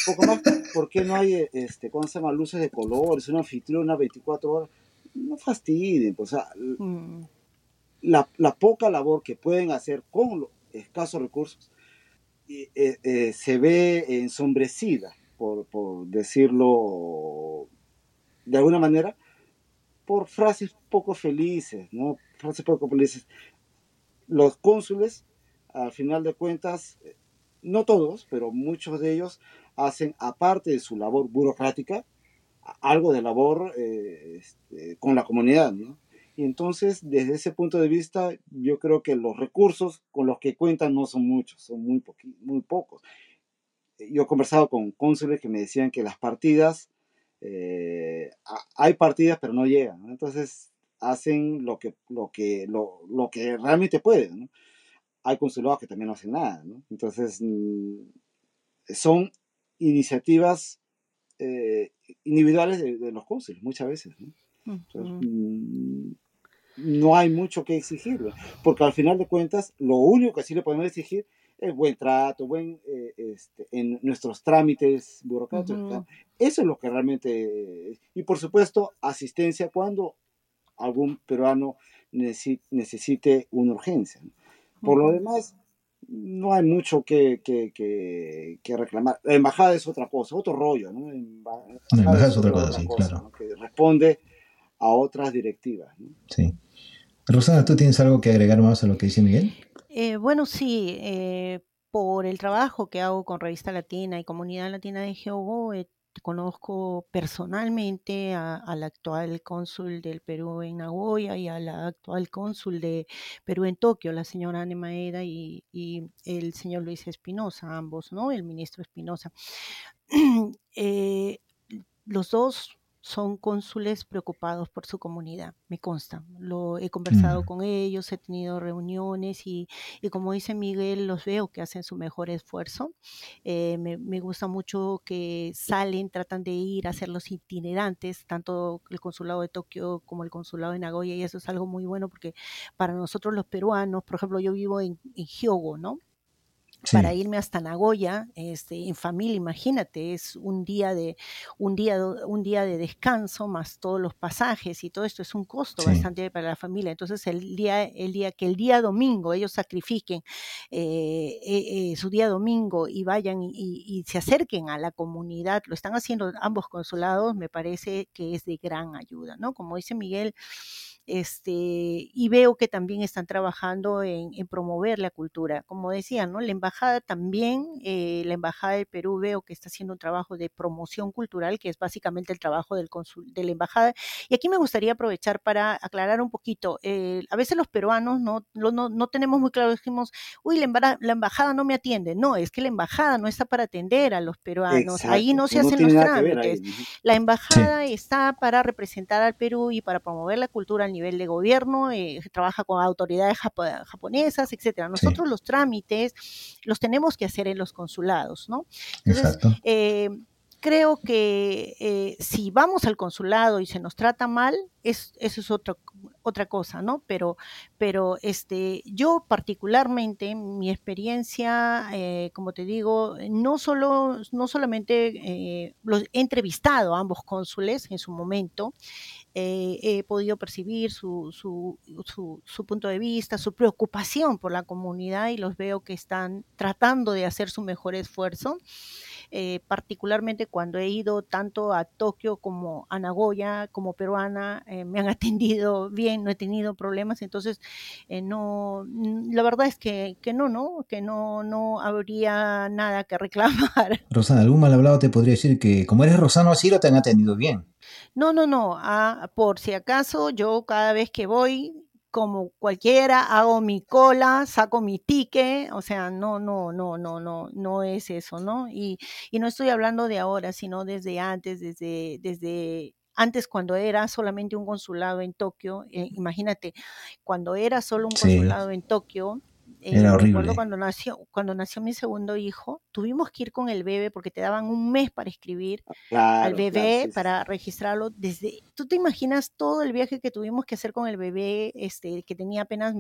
poco más, ¿por qué no hay este, ¿cómo se llama? luces de colores, una anfitriona 24 horas? No fastidien, pues, o sea, Mm, la, la poca labor que pueden hacer con los escasos recursos eh, eh, se ve ensombrecida, por, por decirlo de alguna manera, por frases poco felices, ¿no? Frases poco felices. Los cónsules, al final de cuentas, eh, no todos, pero muchos de ellos hacen, aparte de su labor burocrática, algo de labor eh, este, con la comunidad, ¿no? Y entonces, desde ese punto de vista, yo creo que los recursos con los que cuentan no son muchos, son muy, poqui- muy pocos. Yo he conversado con cónsules que me decían que las partidas, eh, ha- hay partidas pero no llegan, ¿no? entonces hacen lo que, lo que, lo, lo que realmente pueden. ¿no? Hay consulados que también no hacen nada, ¿no? entonces mm, son iniciativas eh, individuales de, de los cónsules muchas veces. ¿no? Entonces, mm, no hay mucho que exigirle, porque al final de cuentas lo único que sí le podemos exigir el buen trato, buen, eh, este, en nuestros trámites burocráticos. Eso es lo que realmente... Y por supuesto, asistencia cuando algún peruano necesite una urgencia. Por lo demás, no hay mucho que, que, que, reclamar. La embajada es otra cosa, otro rollo. ¿no? La embajada, es otra, cosa, sí, claro. Que responde a otras directivas. Sí. Rosana, ¿tú tienes algo que agregar más a lo que dice Miguel? Eh, bueno, sí. Eh, por el trabajo que hago con Revista Latina y Comunidad Latina de Jehová, eh, conozco personalmente al actual cónsul del Perú en Nagoya y al actual cónsul de Perú en Tokio, la señora Anne Maeda y, y el señor Luis Espinosa, ambos, ¿no? El ministro Espinosa. Eh, los dos son cónsules preocupados por su comunidad, me consta. Lo he conversado mm. con ellos, he tenido reuniones y, como dice Miguel, los veo que hacen su mejor esfuerzo. Eh, me, gusta mucho que salen, tratan de ir a hacer los itinerantes, tanto el consulado de Tokio como el consulado de Nagoya, y eso es algo muy bueno porque para nosotros los peruanos, por ejemplo, yo vivo en, en Hyogo, ¿no? Para irme hasta Nagoya, este, en familia, imagínate, es un día de un día un día de descanso más todos los pasajes y todo esto es un costo bastante para la familia. Entonces el día el día que el día domingo ellos sacrifiquen eh, eh, eh, su día domingo y vayan y, y, se acerquen a la comunidad, lo están haciendo ambos consulados, me parece que es de gran ayuda, ¿no? Como dice Miguel este, y veo que también están trabajando en, promover la cultura. Como decía, ¿no? La embajada también, eh, la embajada del Perú veo que está haciendo un trabajo de promoción cultural, que es básicamente el trabajo del consul, de la embajada. Y aquí me gustaría aprovechar para aclarar un poquito. Eh, a veces los peruanos no, no, no tenemos muy claro, decimos, uy, la, la, embajada no me atiende. No, es que la embajada no está para atender a los peruanos. Ahí no se hacen los trámites. La embajada está para representar al Perú y para promover la cultura nivel de gobierno, eh, trabaja con autoridades japonesas, etcétera. Nosotros los trámites los tenemos que hacer en los consulados, ¿no? Entonces, eh, creo que eh, si vamos al consulado y se nos trata mal, es, eso es otra otra cosa, ¿no? Pero, pero este, yo particularmente, mi experiencia, como te digo, no, solo, no solamente los he entrevistado a ambos cónsules en su momento, eh, he podido percibir su, su, su, punto de vista, su preocupación por la comunidad y los veo que están tratando de hacer su mejor esfuerzo. Eh, particularmente cuando he ido tanto a Tokio como a Nagoya, como peruana, eh, me han atendido bien, no he tenido problemas, entonces no, la verdad es que, que, no, ¿no? Que no, no habría nada que reclamar. Rosana, algún mal hablado te podría decir que como eres Rosano Asilo te han atendido bien. No, no, no. Ah, por si acaso, yo cada vez que voy, como cualquiera, hago mi cola, saco mi ticket, o sea, no, no, no, no, no, no es eso, ¿no? Y, y no estoy hablando de ahora, sino desde antes, desde, desde antes cuando era solamente un consulado en Tokio, eh, imagínate, cuando era solo un consulado en Tokio, era eh, horrible. cuando nació, cuando nació mi segundo hijo, tuvimos que ir con el bebé porque te daban un mes para escribir ah, al bebé, para registrarlo. Desde, ¿Tú te imaginas todo el viaje que tuvimos que hacer con el bebé, este, que tenía apenas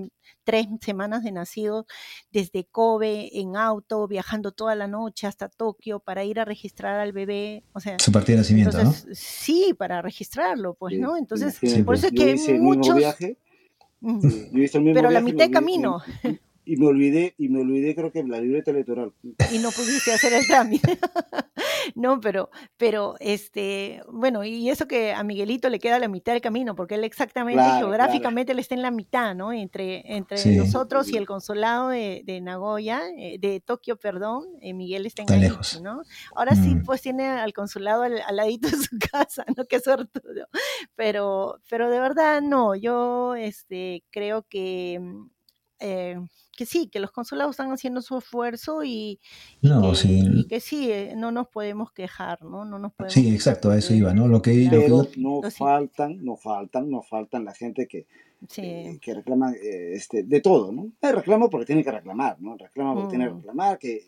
tres semanas de nacido, desde Kobe en auto, viajando toda la noche hasta Tokio para ir a registrar al bebé? O sea, su partida de nacimiento, ¿no? Sí, para registrarlo, pues, ¿no? Entonces, por eso es que muchos... Viaje, pero la mitad de camino y me olvidé, y me olvidé creo que la libreta electoral. Y no pudiste hacer el trámite. no, pero, pero este, bueno, y eso que a Miguelito le queda la mitad del camino, porque él exactamente, geográficamente, él está en la mitad, ¿no? Entre, entre nosotros y el consulado de, de Nagoya, eh, de Tokio, perdón, eh, Miguel está en lejos, ¿no? Ahora sí, mm. pues tiene al consulado al, ladito de su casa, ¿no? Qué suertudo. Pero, pero de verdad, no, yo este, creo que mm, eh, que sí, que los consulados están haciendo su esfuerzo y, que, sí. que, sí, eh, no nos podemos quejar, ¿no? no nos podemos sí, exacto, a eso iba, ¿no? Lo que, no faltan, no faltan, no faltan la gente que, eh, que reclama este, de todo, ¿no? reclamo porque tiene que reclamar, ¿no? Reclama porque tiene que mm. reclamar, que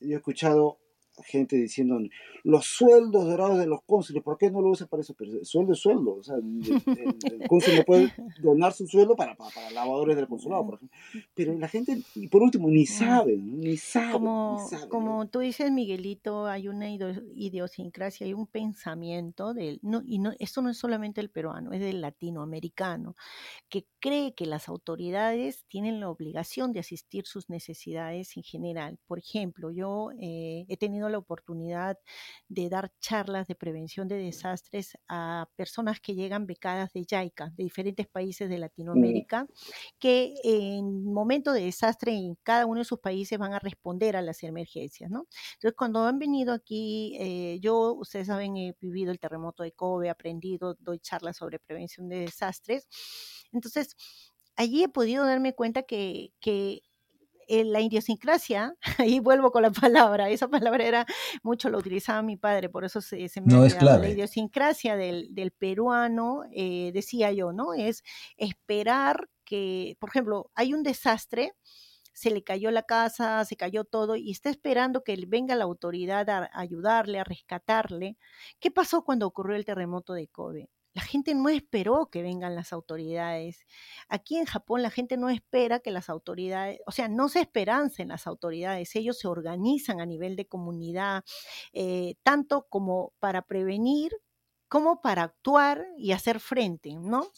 yo he escuchado gente diciendo los sueldos dorados de los cónsules, ¿por qué no lo usa para eso? Pero sueldo es sueldo, o sea, el, cónsul no puede donar su sueldo para, para, lavadores del consulado, por ejemplo. Pero la gente, y por último, ni sabe, ni sabe. Como, como tú dices, Miguelito, hay una idiosincrasia, hay un pensamiento del, no, y no, esto no es solamente el peruano, es del latinoamericano, que cree que las autoridades tienen la obligación de asistir sus necesidades en general. Por ejemplo, yo eh, he tenido la oportunidad de dar charlas de prevención de desastres a personas que llegan becadas de JICA, de diferentes países de Latinoamérica, que en momento de desastre en cada uno de sus países van a responder a las emergencias, ¿no? Entonces, cuando han venido aquí, eh, yo, ustedes saben, he vivido el terremoto de Kobe, he aprendido, doy charlas sobre prevención de desastres. Entonces, allí he podido darme cuenta que, que eh, la idiosincrasia, ahí vuelvo con la palabra, esa palabra era mucho lo utilizaba mi padre, por eso se, me no es La idiosincrasia del, peruano, eh, decía yo, ¿no? Es esperar que, por ejemplo, hay un desastre, se le cayó la casa, se cayó todo y está esperando que venga la autoridad a ayudarle, a rescatarle. ¿Qué pasó cuando ocurrió el terremoto de Kobe? La gente no esperó que vengan las autoridades. Aquí en Japón la gente no espera que las autoridades, o sea, no se esperanza en las autoridades. Ellos se organizan a nivel de comunidad, eh, tanto como para prevenir como para actuar y hacer frente, ¿no?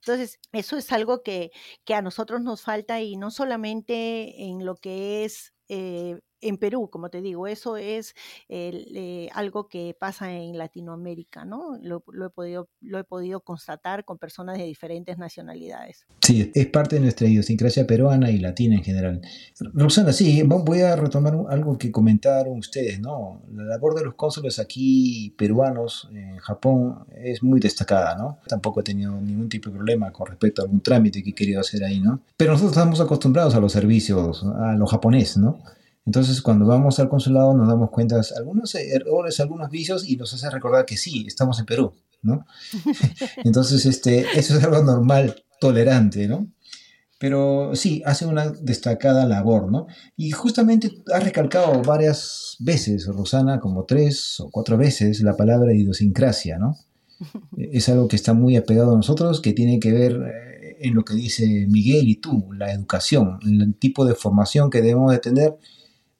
Entonces, eso es algo que, que, a nosotros nos falta y no solamente en lo que es eh, en Perú, como te digo, eso es eh, algo que pasa en Latinoamérica, ¿no? Lo, he podido, lo he podido constatar con personas de diferentes nacionalidades. Sí, es parte de nuestra idiosincrasia peruana y latina en general. Rosana, sí, voy a retomar algo que comentaron ustedes, ¿no? La labor de los cónsules aquí peruanos en Japón es muy destacada, ¿no? Tampoco he tenido ningún tipo de problema con respecto a algún trámite que he querido hacer ahí, ¿no? Pero nosotros estamos acostumbrados a los servicios, a lo japonés, ¿no? Entonces, cuando vamos al consulado nos damos cuenta de algunos errores, algunos vicios y nos hace recordar que sí, estamos en Perú, ¿no? Entonces, este, eso es algo normal, tolerante, ¿no? Pero sí, hace una destacada labor, ¿no? Y justamente ha recalcado varias veces, Rosana, como tres o cuatro veces, la palabra idiosincrasia, ¿no? Es algo que está muy apegado a nosotros, que tiene que ver eh, en lo que dice Miguel y tú, la educación, el tipo de formación que debemos de tener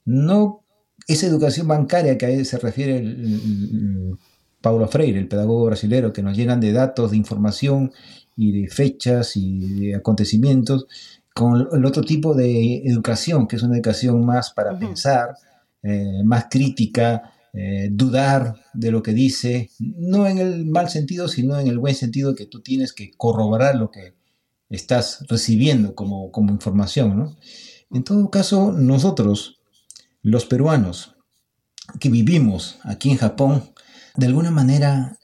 no esa educación bancaria que a se refiere el, Paulo Freire, el pedagogo brasilero, que nos llenan de datos, de información y de fechas y de acontecimientos, con el otro tipo de educación, que es una educación más para pensar, eh, más crítica, eh, dudar de lo que dice, no en el mal sentido, sino en el buen sentido que tú tienes que corroborar lo que estás recibiendo como, como información. En todo caso, nosotros, los peruanos que vivimos aquí en Japón, de alguna manera,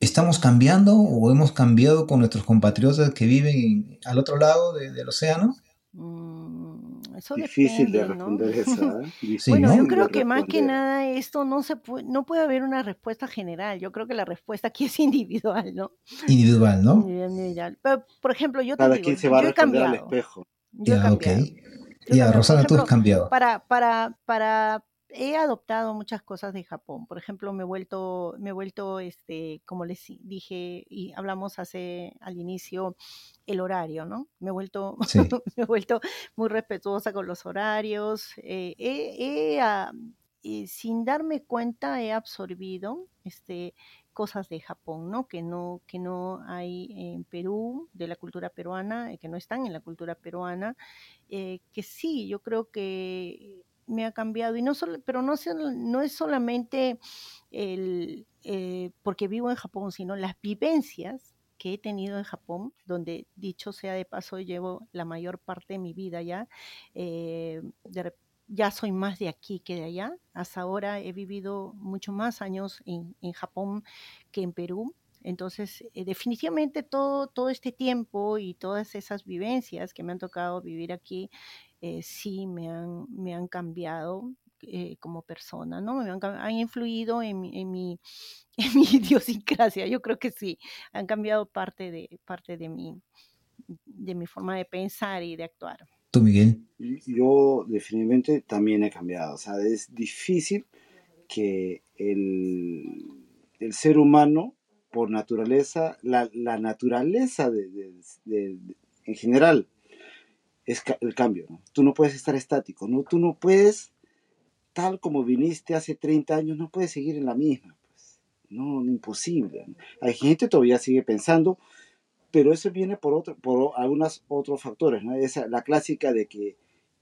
¿estamos cambiando o hemos cambiado con nuestros compatriotas que viven al otro lado del océano? Mm, Difícil de responder eso. ¿eh? bueno, yo creo que más que nada esto no se puede, no puede haber una respuesta general. Yo creo que la respuesta aquí es individual, ¿no? Individual, ¿no? Individual. Pero, por ejemplo, yo te Cada digo, quien se va yo a he cambiado. al espejo. Yo he cambiado. Ya, Rosana, tú has cambiado. Para, para, para, he adoptado muchas cosas de Japón. Por ejemplo, me he vuelto, me he vuelto, este, como les dije y hablamos hace al inicio, el horario, ¿no? Me he vuelto, me he vuelto muy respetuosa con los horarios. Eh, he, ah, sin darme cuenta, he absorbido, este, cosas de Japón, ¿no? Que no, que no hay en Perú, de la cultura peruana, eh, que no están en la cultura peruana, eh, que sí, yo creo que me ha cambiado, y no solo, pero no, no es solamente el, eh, porque vivo en Japón, sino las vivencias que he tenido en Japón, donde dicho sea de paso, llevo la mayor parte de mi vida ya, de, ya soy más de aquí que de allá. Hasta ahora he vivido mucho más años en, Japón que en Perú. Entonces, eh, definitivamente todo, todo este tiempo y todas esas vivencias que me han tocado vivir aquí, eh, sí me han, me han cambiado eh, como persona, ¿no? Me han, influido en mi, en, mi, en mi idiosincrasia, yo creo que sí, han cambiado parte de, parte de mi, de mi forma de pensar y de actuar. ¿Tú, Miguel? Yo definitivamente también he cambiado. O sea, es difícil que el, el ser humano, por naturaleza, la, la naturaleza de, de- de- en general es ca- el cambio. ¿no? Tú no puedes estar estático, ¿no? tú no puedes, tal como viniste hace 30 años, no puedes seguir en la misma. Pues. No, imposible. ¿no? Hay gente que todavía sigue pensando, pero eso viene por, otro, por algunos otros factores. ¿no? Esa, la clásica de que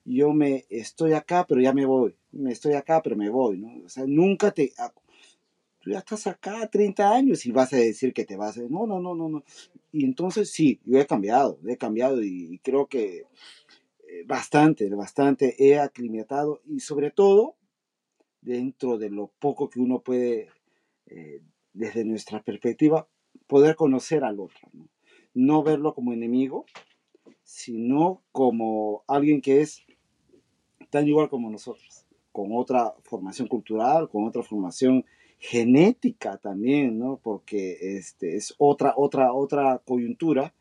yo me estoy acá, pero ya me voy. Me estoy acá, pero me voy. ¿no? O sea, nunca te... Tú ya estás acá 30 años y vas a decir que te vas a... No, no, no, no, no. Y entonces sí, yo he cambiado, he cambiado y, creo que eh, bastante, bastante he aclimatado y sobre todo dentro de lo poco que uno puede, eh, desde nuestra perspectiva, poder conocer al otro. No verlo como enemigo, sino como alguien que es tan igual como nosotros, con otra formación cultural, con otra formación genética también, ¿no? Porque este, es otra, otra, otra coyuntura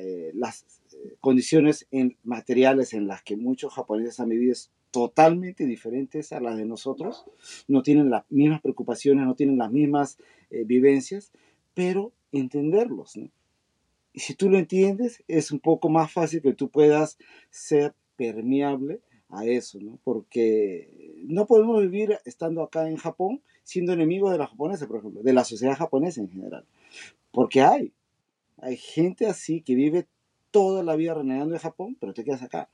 eh, las eh, condiciones materiales en las que muchos japoneses han vivido es totalmente diferentes a las de nosotros, no tienen las mismas preocupaciones, no tienen las mismas eh, vivencias, pero entenderlos, ¿no? Y si tú lo entiendes, es un poco más fácil que tú puedas ser permeable a eso, ¿no? Porque no podemos vivir estando acá en Japón siendo enemigos de la japonesa, por ejemplo, de la sociedad japonesa en general. Porque hay, hay gente así que vive toda la vida renegando de Japón, pero te quedas acá.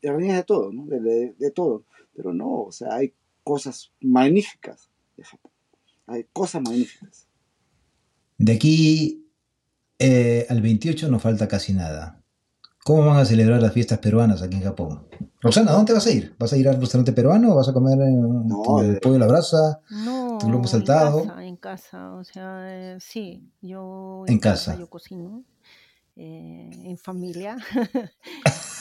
Te reniegas de todo, ¿no? De, de, de todo. Pero no, o sea, hay cosas magníficas de Japón. Hay cosas magníficas. De aquí eh, al 28 no falta casi nada. ¿Cómo van a celebrar las fiestas peruanas aquí en Japón? Roxana, ¿dónde vas a ir? ¿Vas a ir al restaurante peruano o vas a comer en No, tu eh, pollo a la brasa? No, ¿Tu lomo saltado? En casa, en casa, o sea, eh, sí, yo En casa. yo cocino eh, en familia.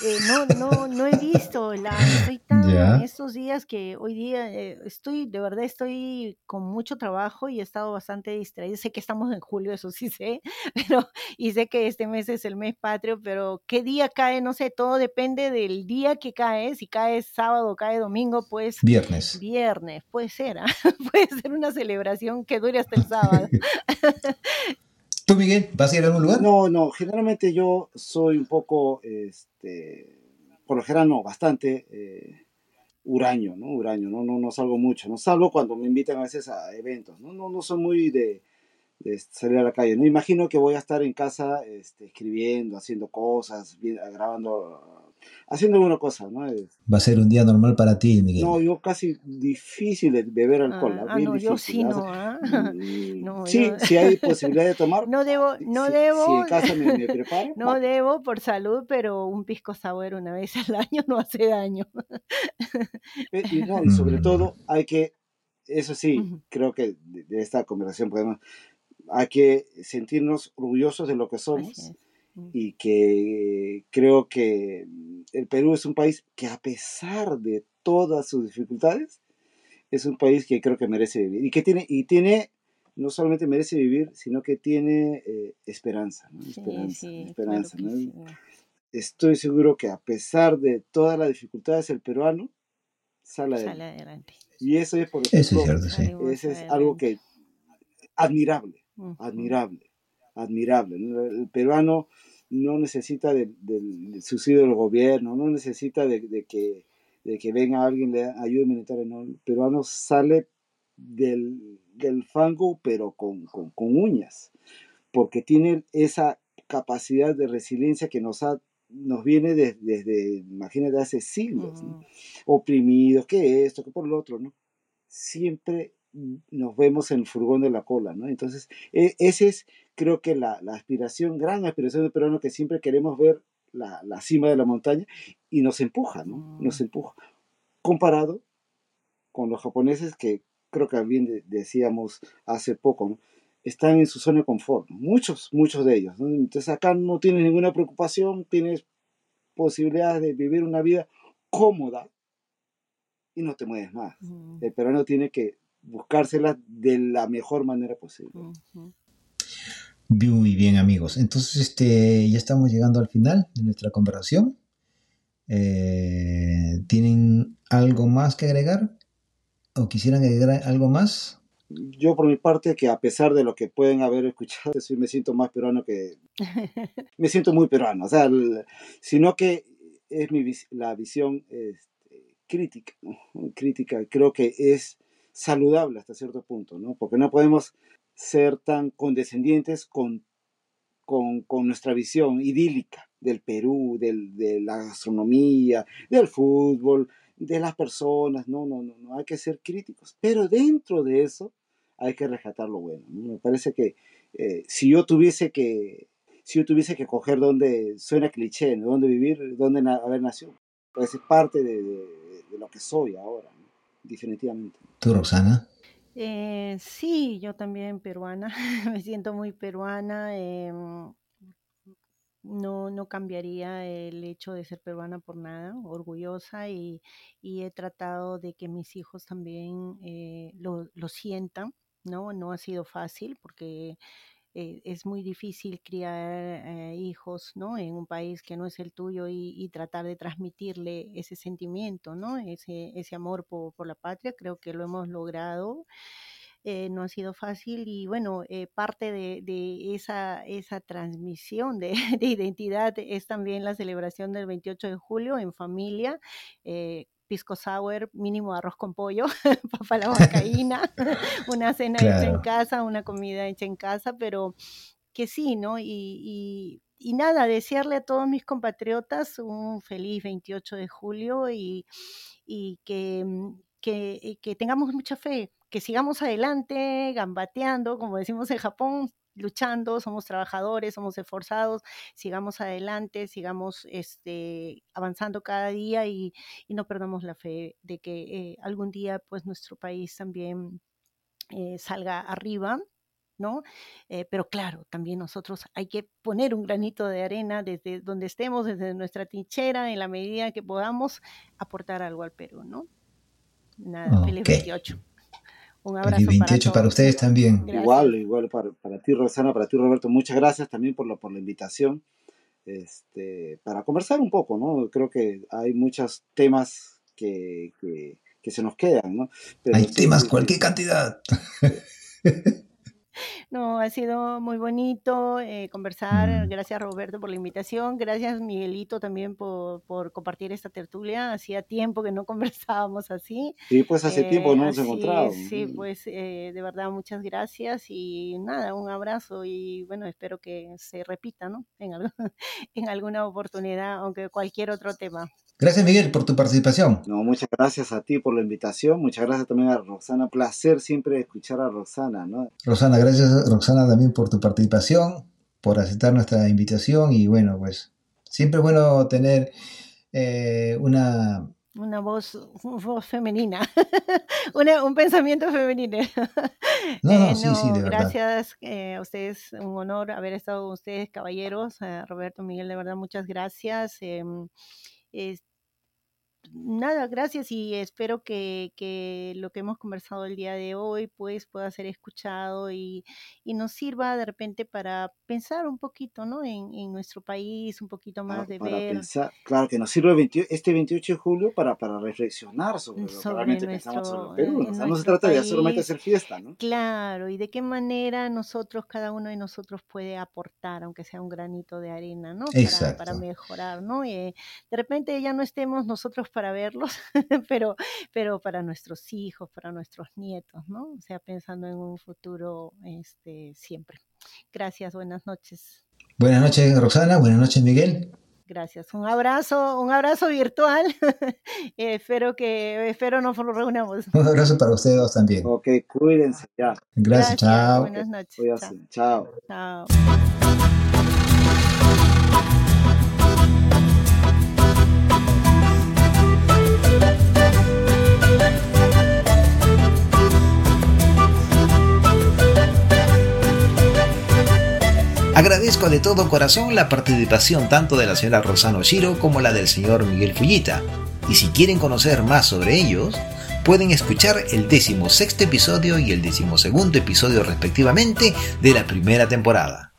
Eh, no, no, no he visto la, estoy tan Ya. estos días que hoy día eh, estoy, de verdad estoy con mucho trabajo y he estado bastante distraída. Sé que estamos en julio, eso sí sé, pero y sé que este mes es el mes patrio, pero qué día cae, no sé, todo depende del día que cae. Si cae sábado, cae domingo, pues Viernes. Viernes, puede ser, ¿ah? puede ser una celebración que dure hasta el sábado. ¿Tú, Miguel, vas a ir a algún lugar? No, no, generalmente yo soy un poco, este, por lo general no, bastante eh, huraño, ¿no? Huraño, no, no, no salgo mucho, no salgo cuando me invitan a veces a eventos, no, no, no soy muy de, de salir a la calle, no imagino que voy a estar en casa este, escribiendo, haciendo cosas, grabando, haciendo alguna cosa, ¿no? Es- Va a ser un día normal para ti, Miguel. no, yo casi difícil de beber alcohol, Ah, ¿ah? ah, no, yo difícil, sí ¿ah? O no, sea, ¿ah? No, sí, yo- si hay posibilidad de tomar, No debo, no si, debo, si en casa me, me preparo, no va. debo por salud, pero un pisco sour una vez al año no hace daño. Eh, Y, no, y sobre Mm. todo hay que, eso sí, creo que de, de esta conversación podemos, hay que sentirnos orgullosos de lo que Así somos es. Y que creo que el Perú es un país que a pesar de todas sus dificultades, es un país que creo que merece vivir y que tiene, y tiene, no solamente merece vivir, sino que tiene eh, esperanza, ¿no? Sí, Esperanza, sí, claro esperanza, que ¿no? sí. Estoy seguro que a pesar de todas las dificultades, el peruano sale adelante. Sale adelante. Y eso es, por Eso es cierto, sí. Es algo que admirable, Ujú. admirable, admirable. El peruano no necesita del, subsidio del gobierno, no necesita de, de que, venga alguien le ayude no. El peruano sale del, del fango, pero con, con, con uñas, porque tiene esa capacidad de resiliencia que nos ha nos viene de- desde, imagínate, hace siglos, oprimidos, que esto, que por lo otro, ¿no? Siempre nos vemos en el furgón de la cola, ¿no? Entonces, e- ese es, creo que la, la aspiración, gran aspiración del peruano, que siempre queremos ver la, la cima de la montaña y nos empuja, ¿no? Nos empuja. Comparado con los japoneses que creo que de- decíamos hace poco, ¿no? Están en su zona de confort, ¿no? muchos, muchos de ellos, ¿no? Entonces acá no tienes ninguna preocupación, tienes posibilidades de vivir una vida cómoda y no te mueves más. Ujú. El peruano tiene que buscársela de la mejor manera posible. Muy bien, amigos. Entonces, este, ya estamos llegando al final de nuestra conversación. Eh, ¿Tienen algo más que agregar? o quisieran agregar algo más? Yo por mi parte, que a pesar de lo que pueden haber escuchado, sí me siento más peruano que... me siento muy peruano, o sea, sino que es mi, la visión este, crítica, crítica, creo que es saludable hasta cierto punto, ¿no? Porque no podemos ser tan condescendientes con, con, nuestra visión idílica del Perú, del, de la gastronomía, del fútbol, de las personas, no, no, no, no, hay que ser críticos, pero dentro de eso hay que rescatar lo bueno. Me parece que eh, si yo tuviese que, si yo tuviese que coger donde suena cliché, ¿no? dónde vivir, dónde haber nacido, pues es parte de, de, lo que soy ahora, definitivamente. ¿Tú, Roxana? Eh, sí, yo también peruana, me siento muy peruana. Eh, no, no cambiaría el hecho de ser peruana por nada, orgullosa y, he tratado de que mis hijos también eh, lo, sientan, ¿no? No ha sido fácil porque eh, es muy difícil criar eh, hijos, ¿no? En un país que no es el tuyo y, tratar de transmitirle ese sentimiento, ¿no? Ese, ese amor por, por la patria, creo que lo hemos logrado. Eh, no ha sido fácil y bueno, parte de, esa, esa transmisión de, identidad es también la celebración del 28 de julio en familia. Pisco sour, mínimo arroz con pollo, papa la vacaína, una cena hecha en casa, una comida hecha en casa, pero que sí, ¿no? Y, y, nada, desearle a todos mis compatriotas un feliz 28 de julio y, y que, mm, que, que, tengamos mucha fe, que sigamos adelante, gambateando, como decimos en Japón, luchando, somos trabajadores, somos esforzados, sigamos adelante, sigamos este, avanzando cada día y, no perdamos la fe de que eh, algún día pues nuestro país también eh, salga arriba. ¿no? Eh, pero claro, también nosotros hay que poner un granito de arena desde donde estemos, desde nuestra trinchera, en la medida que podamos aportar algo al Perú, ¿no? Nada, feliz 28. Un abrazo. Y 28 para, ustedes también. Igual, igual para, para, ti, Rosana, para ti, Roberto. Muchas gracias también por la, por la invitación. Este, para conversar un poco, ¿no? Creo que hay muchos temas que, que, que se nos quedan, ¿no? hay temas, cualquier cantidad. No, ha sido muy bonito eh, conversar. Mm. Gracias Roberto por la invitación. Gracias Miguelito también por, compartir esta tertulia. Hacía tiempo que no conversábamos así. Sí, pues hace tiempo no nos encontramos. Sí, pues eh, de verdad muchas gracias y nada, un abrazo y bueno, espero que se repita, ¿no? En, en alguna oportunidad, aunque cualquier otro tema. Gracias Miguel por tu participación. No, muchas gracias a ti por la invitación, muchas gracias también a Roxana, placer siempre escuchar a Roxana, ¿no? Roxana, gracias Roxana también por tu participación, por aceptar nuestra invitación y bueno, pues siempre es bueno tener eh, una... Una voz, voz femenina, un pensamiento femenino. No, no, eh, sí, sí, de verdad. Gracias eh, a ustedes, un honor haber estado con ustedes, caballeros. Roberto, Miguel, de verdad, muchas gracias. is nada, gracias y espero que, que, lo que hemos conversado el día de hoy pues pueda ser escuchado y, y nos sirva de repente para pensar un poquito, ¿no? En, en nuestro país, un poquito más de para ver. Pensar, claro, que nos sirve este 28 de julio para, para reflexionar sobre, lo que realmente pensamos sobre Perú. O sea, no se trata de solamente hacer fiesta, ¿no? Claro, y de qué manera nosotros, cada uno de nosotros puede aportar, aunque sea un granito de arena, ¿no? Para, para mejorar, ¿no? Eh, de repente ya no estemos nosotros para verlos, pero, pero para nuestros hijos, para nuestros nietos, ¿no? O sea, pensando en un futuro este, siempre. Gracias, buenas noches. Buenas noches, Roxana, buenas noches, Miguel. Gracias. Un abrazo, un abrazo virtual. espero que, espero nos reunamos. Un abrazo para ustedes también. Ok, cuídense ya. Gracias, chao. Buenas noches. chao. chao. Agradezco de todo corazón la participación tanto de la señora Rosano Shiro como la del señor Miguel Fullita. Y si quieren conocer más sobre ellos, pueden escuchar el sexto episodio y el segundo episodio respectivamente de la primera temporada.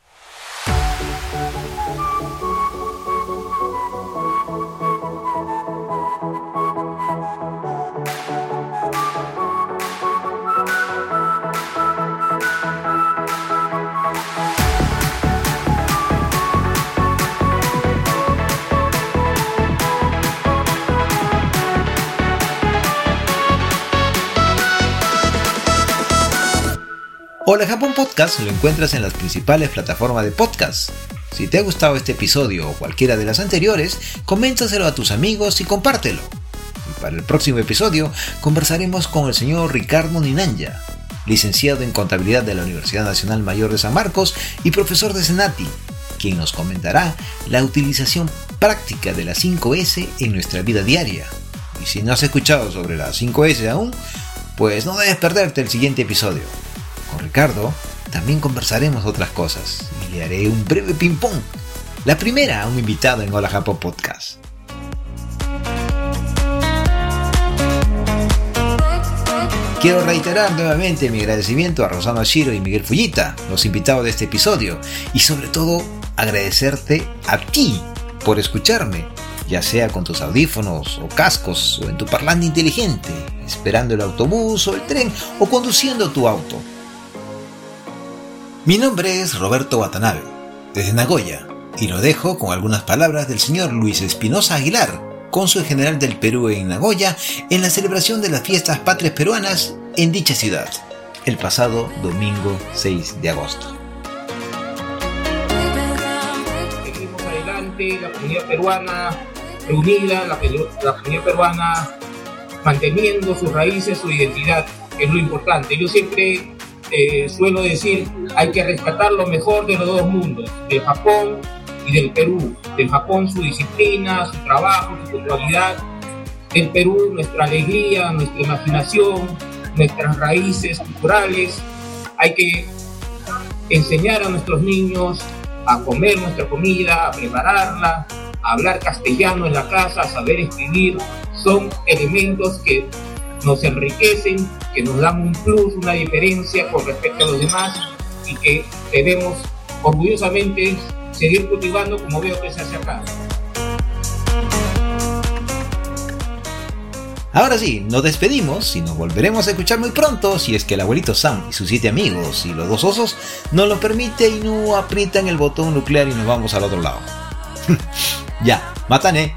Hola Japón Podcast lo encuentras en las principales plataformas de podcast. Si te ha gustado este episodio o cualquiera de las anteriores, coméntaselo a tus amigos y compártelo. Y para el próximo episodio conversaremos con el señor Ricardo Ninanja, licenciado en Contabilidad de la Universidad Nacional Mayor de San Marcos y profesor de Senati, quien nos comentará la utilización práctica de la 5S en nuestra vida diaria. Y si no has escuchado sobre la 5S aún, pues no debes perderte el siguiente episodio. Ricardo también conversaremos otras cosas y le haré un breve ping-pong. La primera a un invitado en Hola Japón Podcast. Quiero reiterar nuevamente mi agradecimiento a Rosano Ashiro y Miguel Fullita, los invitados de este episodio, y sobre todo agradecerte a ti por escucharme, ya sea con tus audífonos o cascos o en tu parlante inteligente, esperando el autobús o el tren o conduciendo tu auto. Mi nombre es Roberto Watanabe, desde Nagoya, y lo dejo con algunas palabras del señor Luis Espinosa Aguilar, cónsul general del Perú en Nagoya, en la celebración de las fiestas patrias peruanas en dicha ciudad, el pasado domingo 6 de agosto. Seguimos adelante, la comunidad peruana reunida, la, la comunidad peruana manteniendo sus raíces, su identidad, es lo importante. Yo siempre eh, suelo decir, hay que rescatar lo mejor de los dos mundos, del Japón y del Perú. Del Japón su disciplina, su trabajo, su culturalidad. Del Perú nuestra alegría, nuestra imaginación, nuestras raíces culturales. Hay que enseñar a nuestros niños a comer nuestra comida, a prepararla, a hablar castellano en la casa, a saber escribir. Son elementos que nos enriquecen, que nos dan un plus, una diferencia con respecto a los demás y que debemos orgullosamente seguir cultivando como veo que se hace acá. Ahora sí, nos despedimos y nos volveremos a escuchar muy pronto si es que el abuelito Sam y sus siete amigos y los dos osos nos lo permite y no aprietan el botón nuclear y nos vamos al otro lado. ya, matané.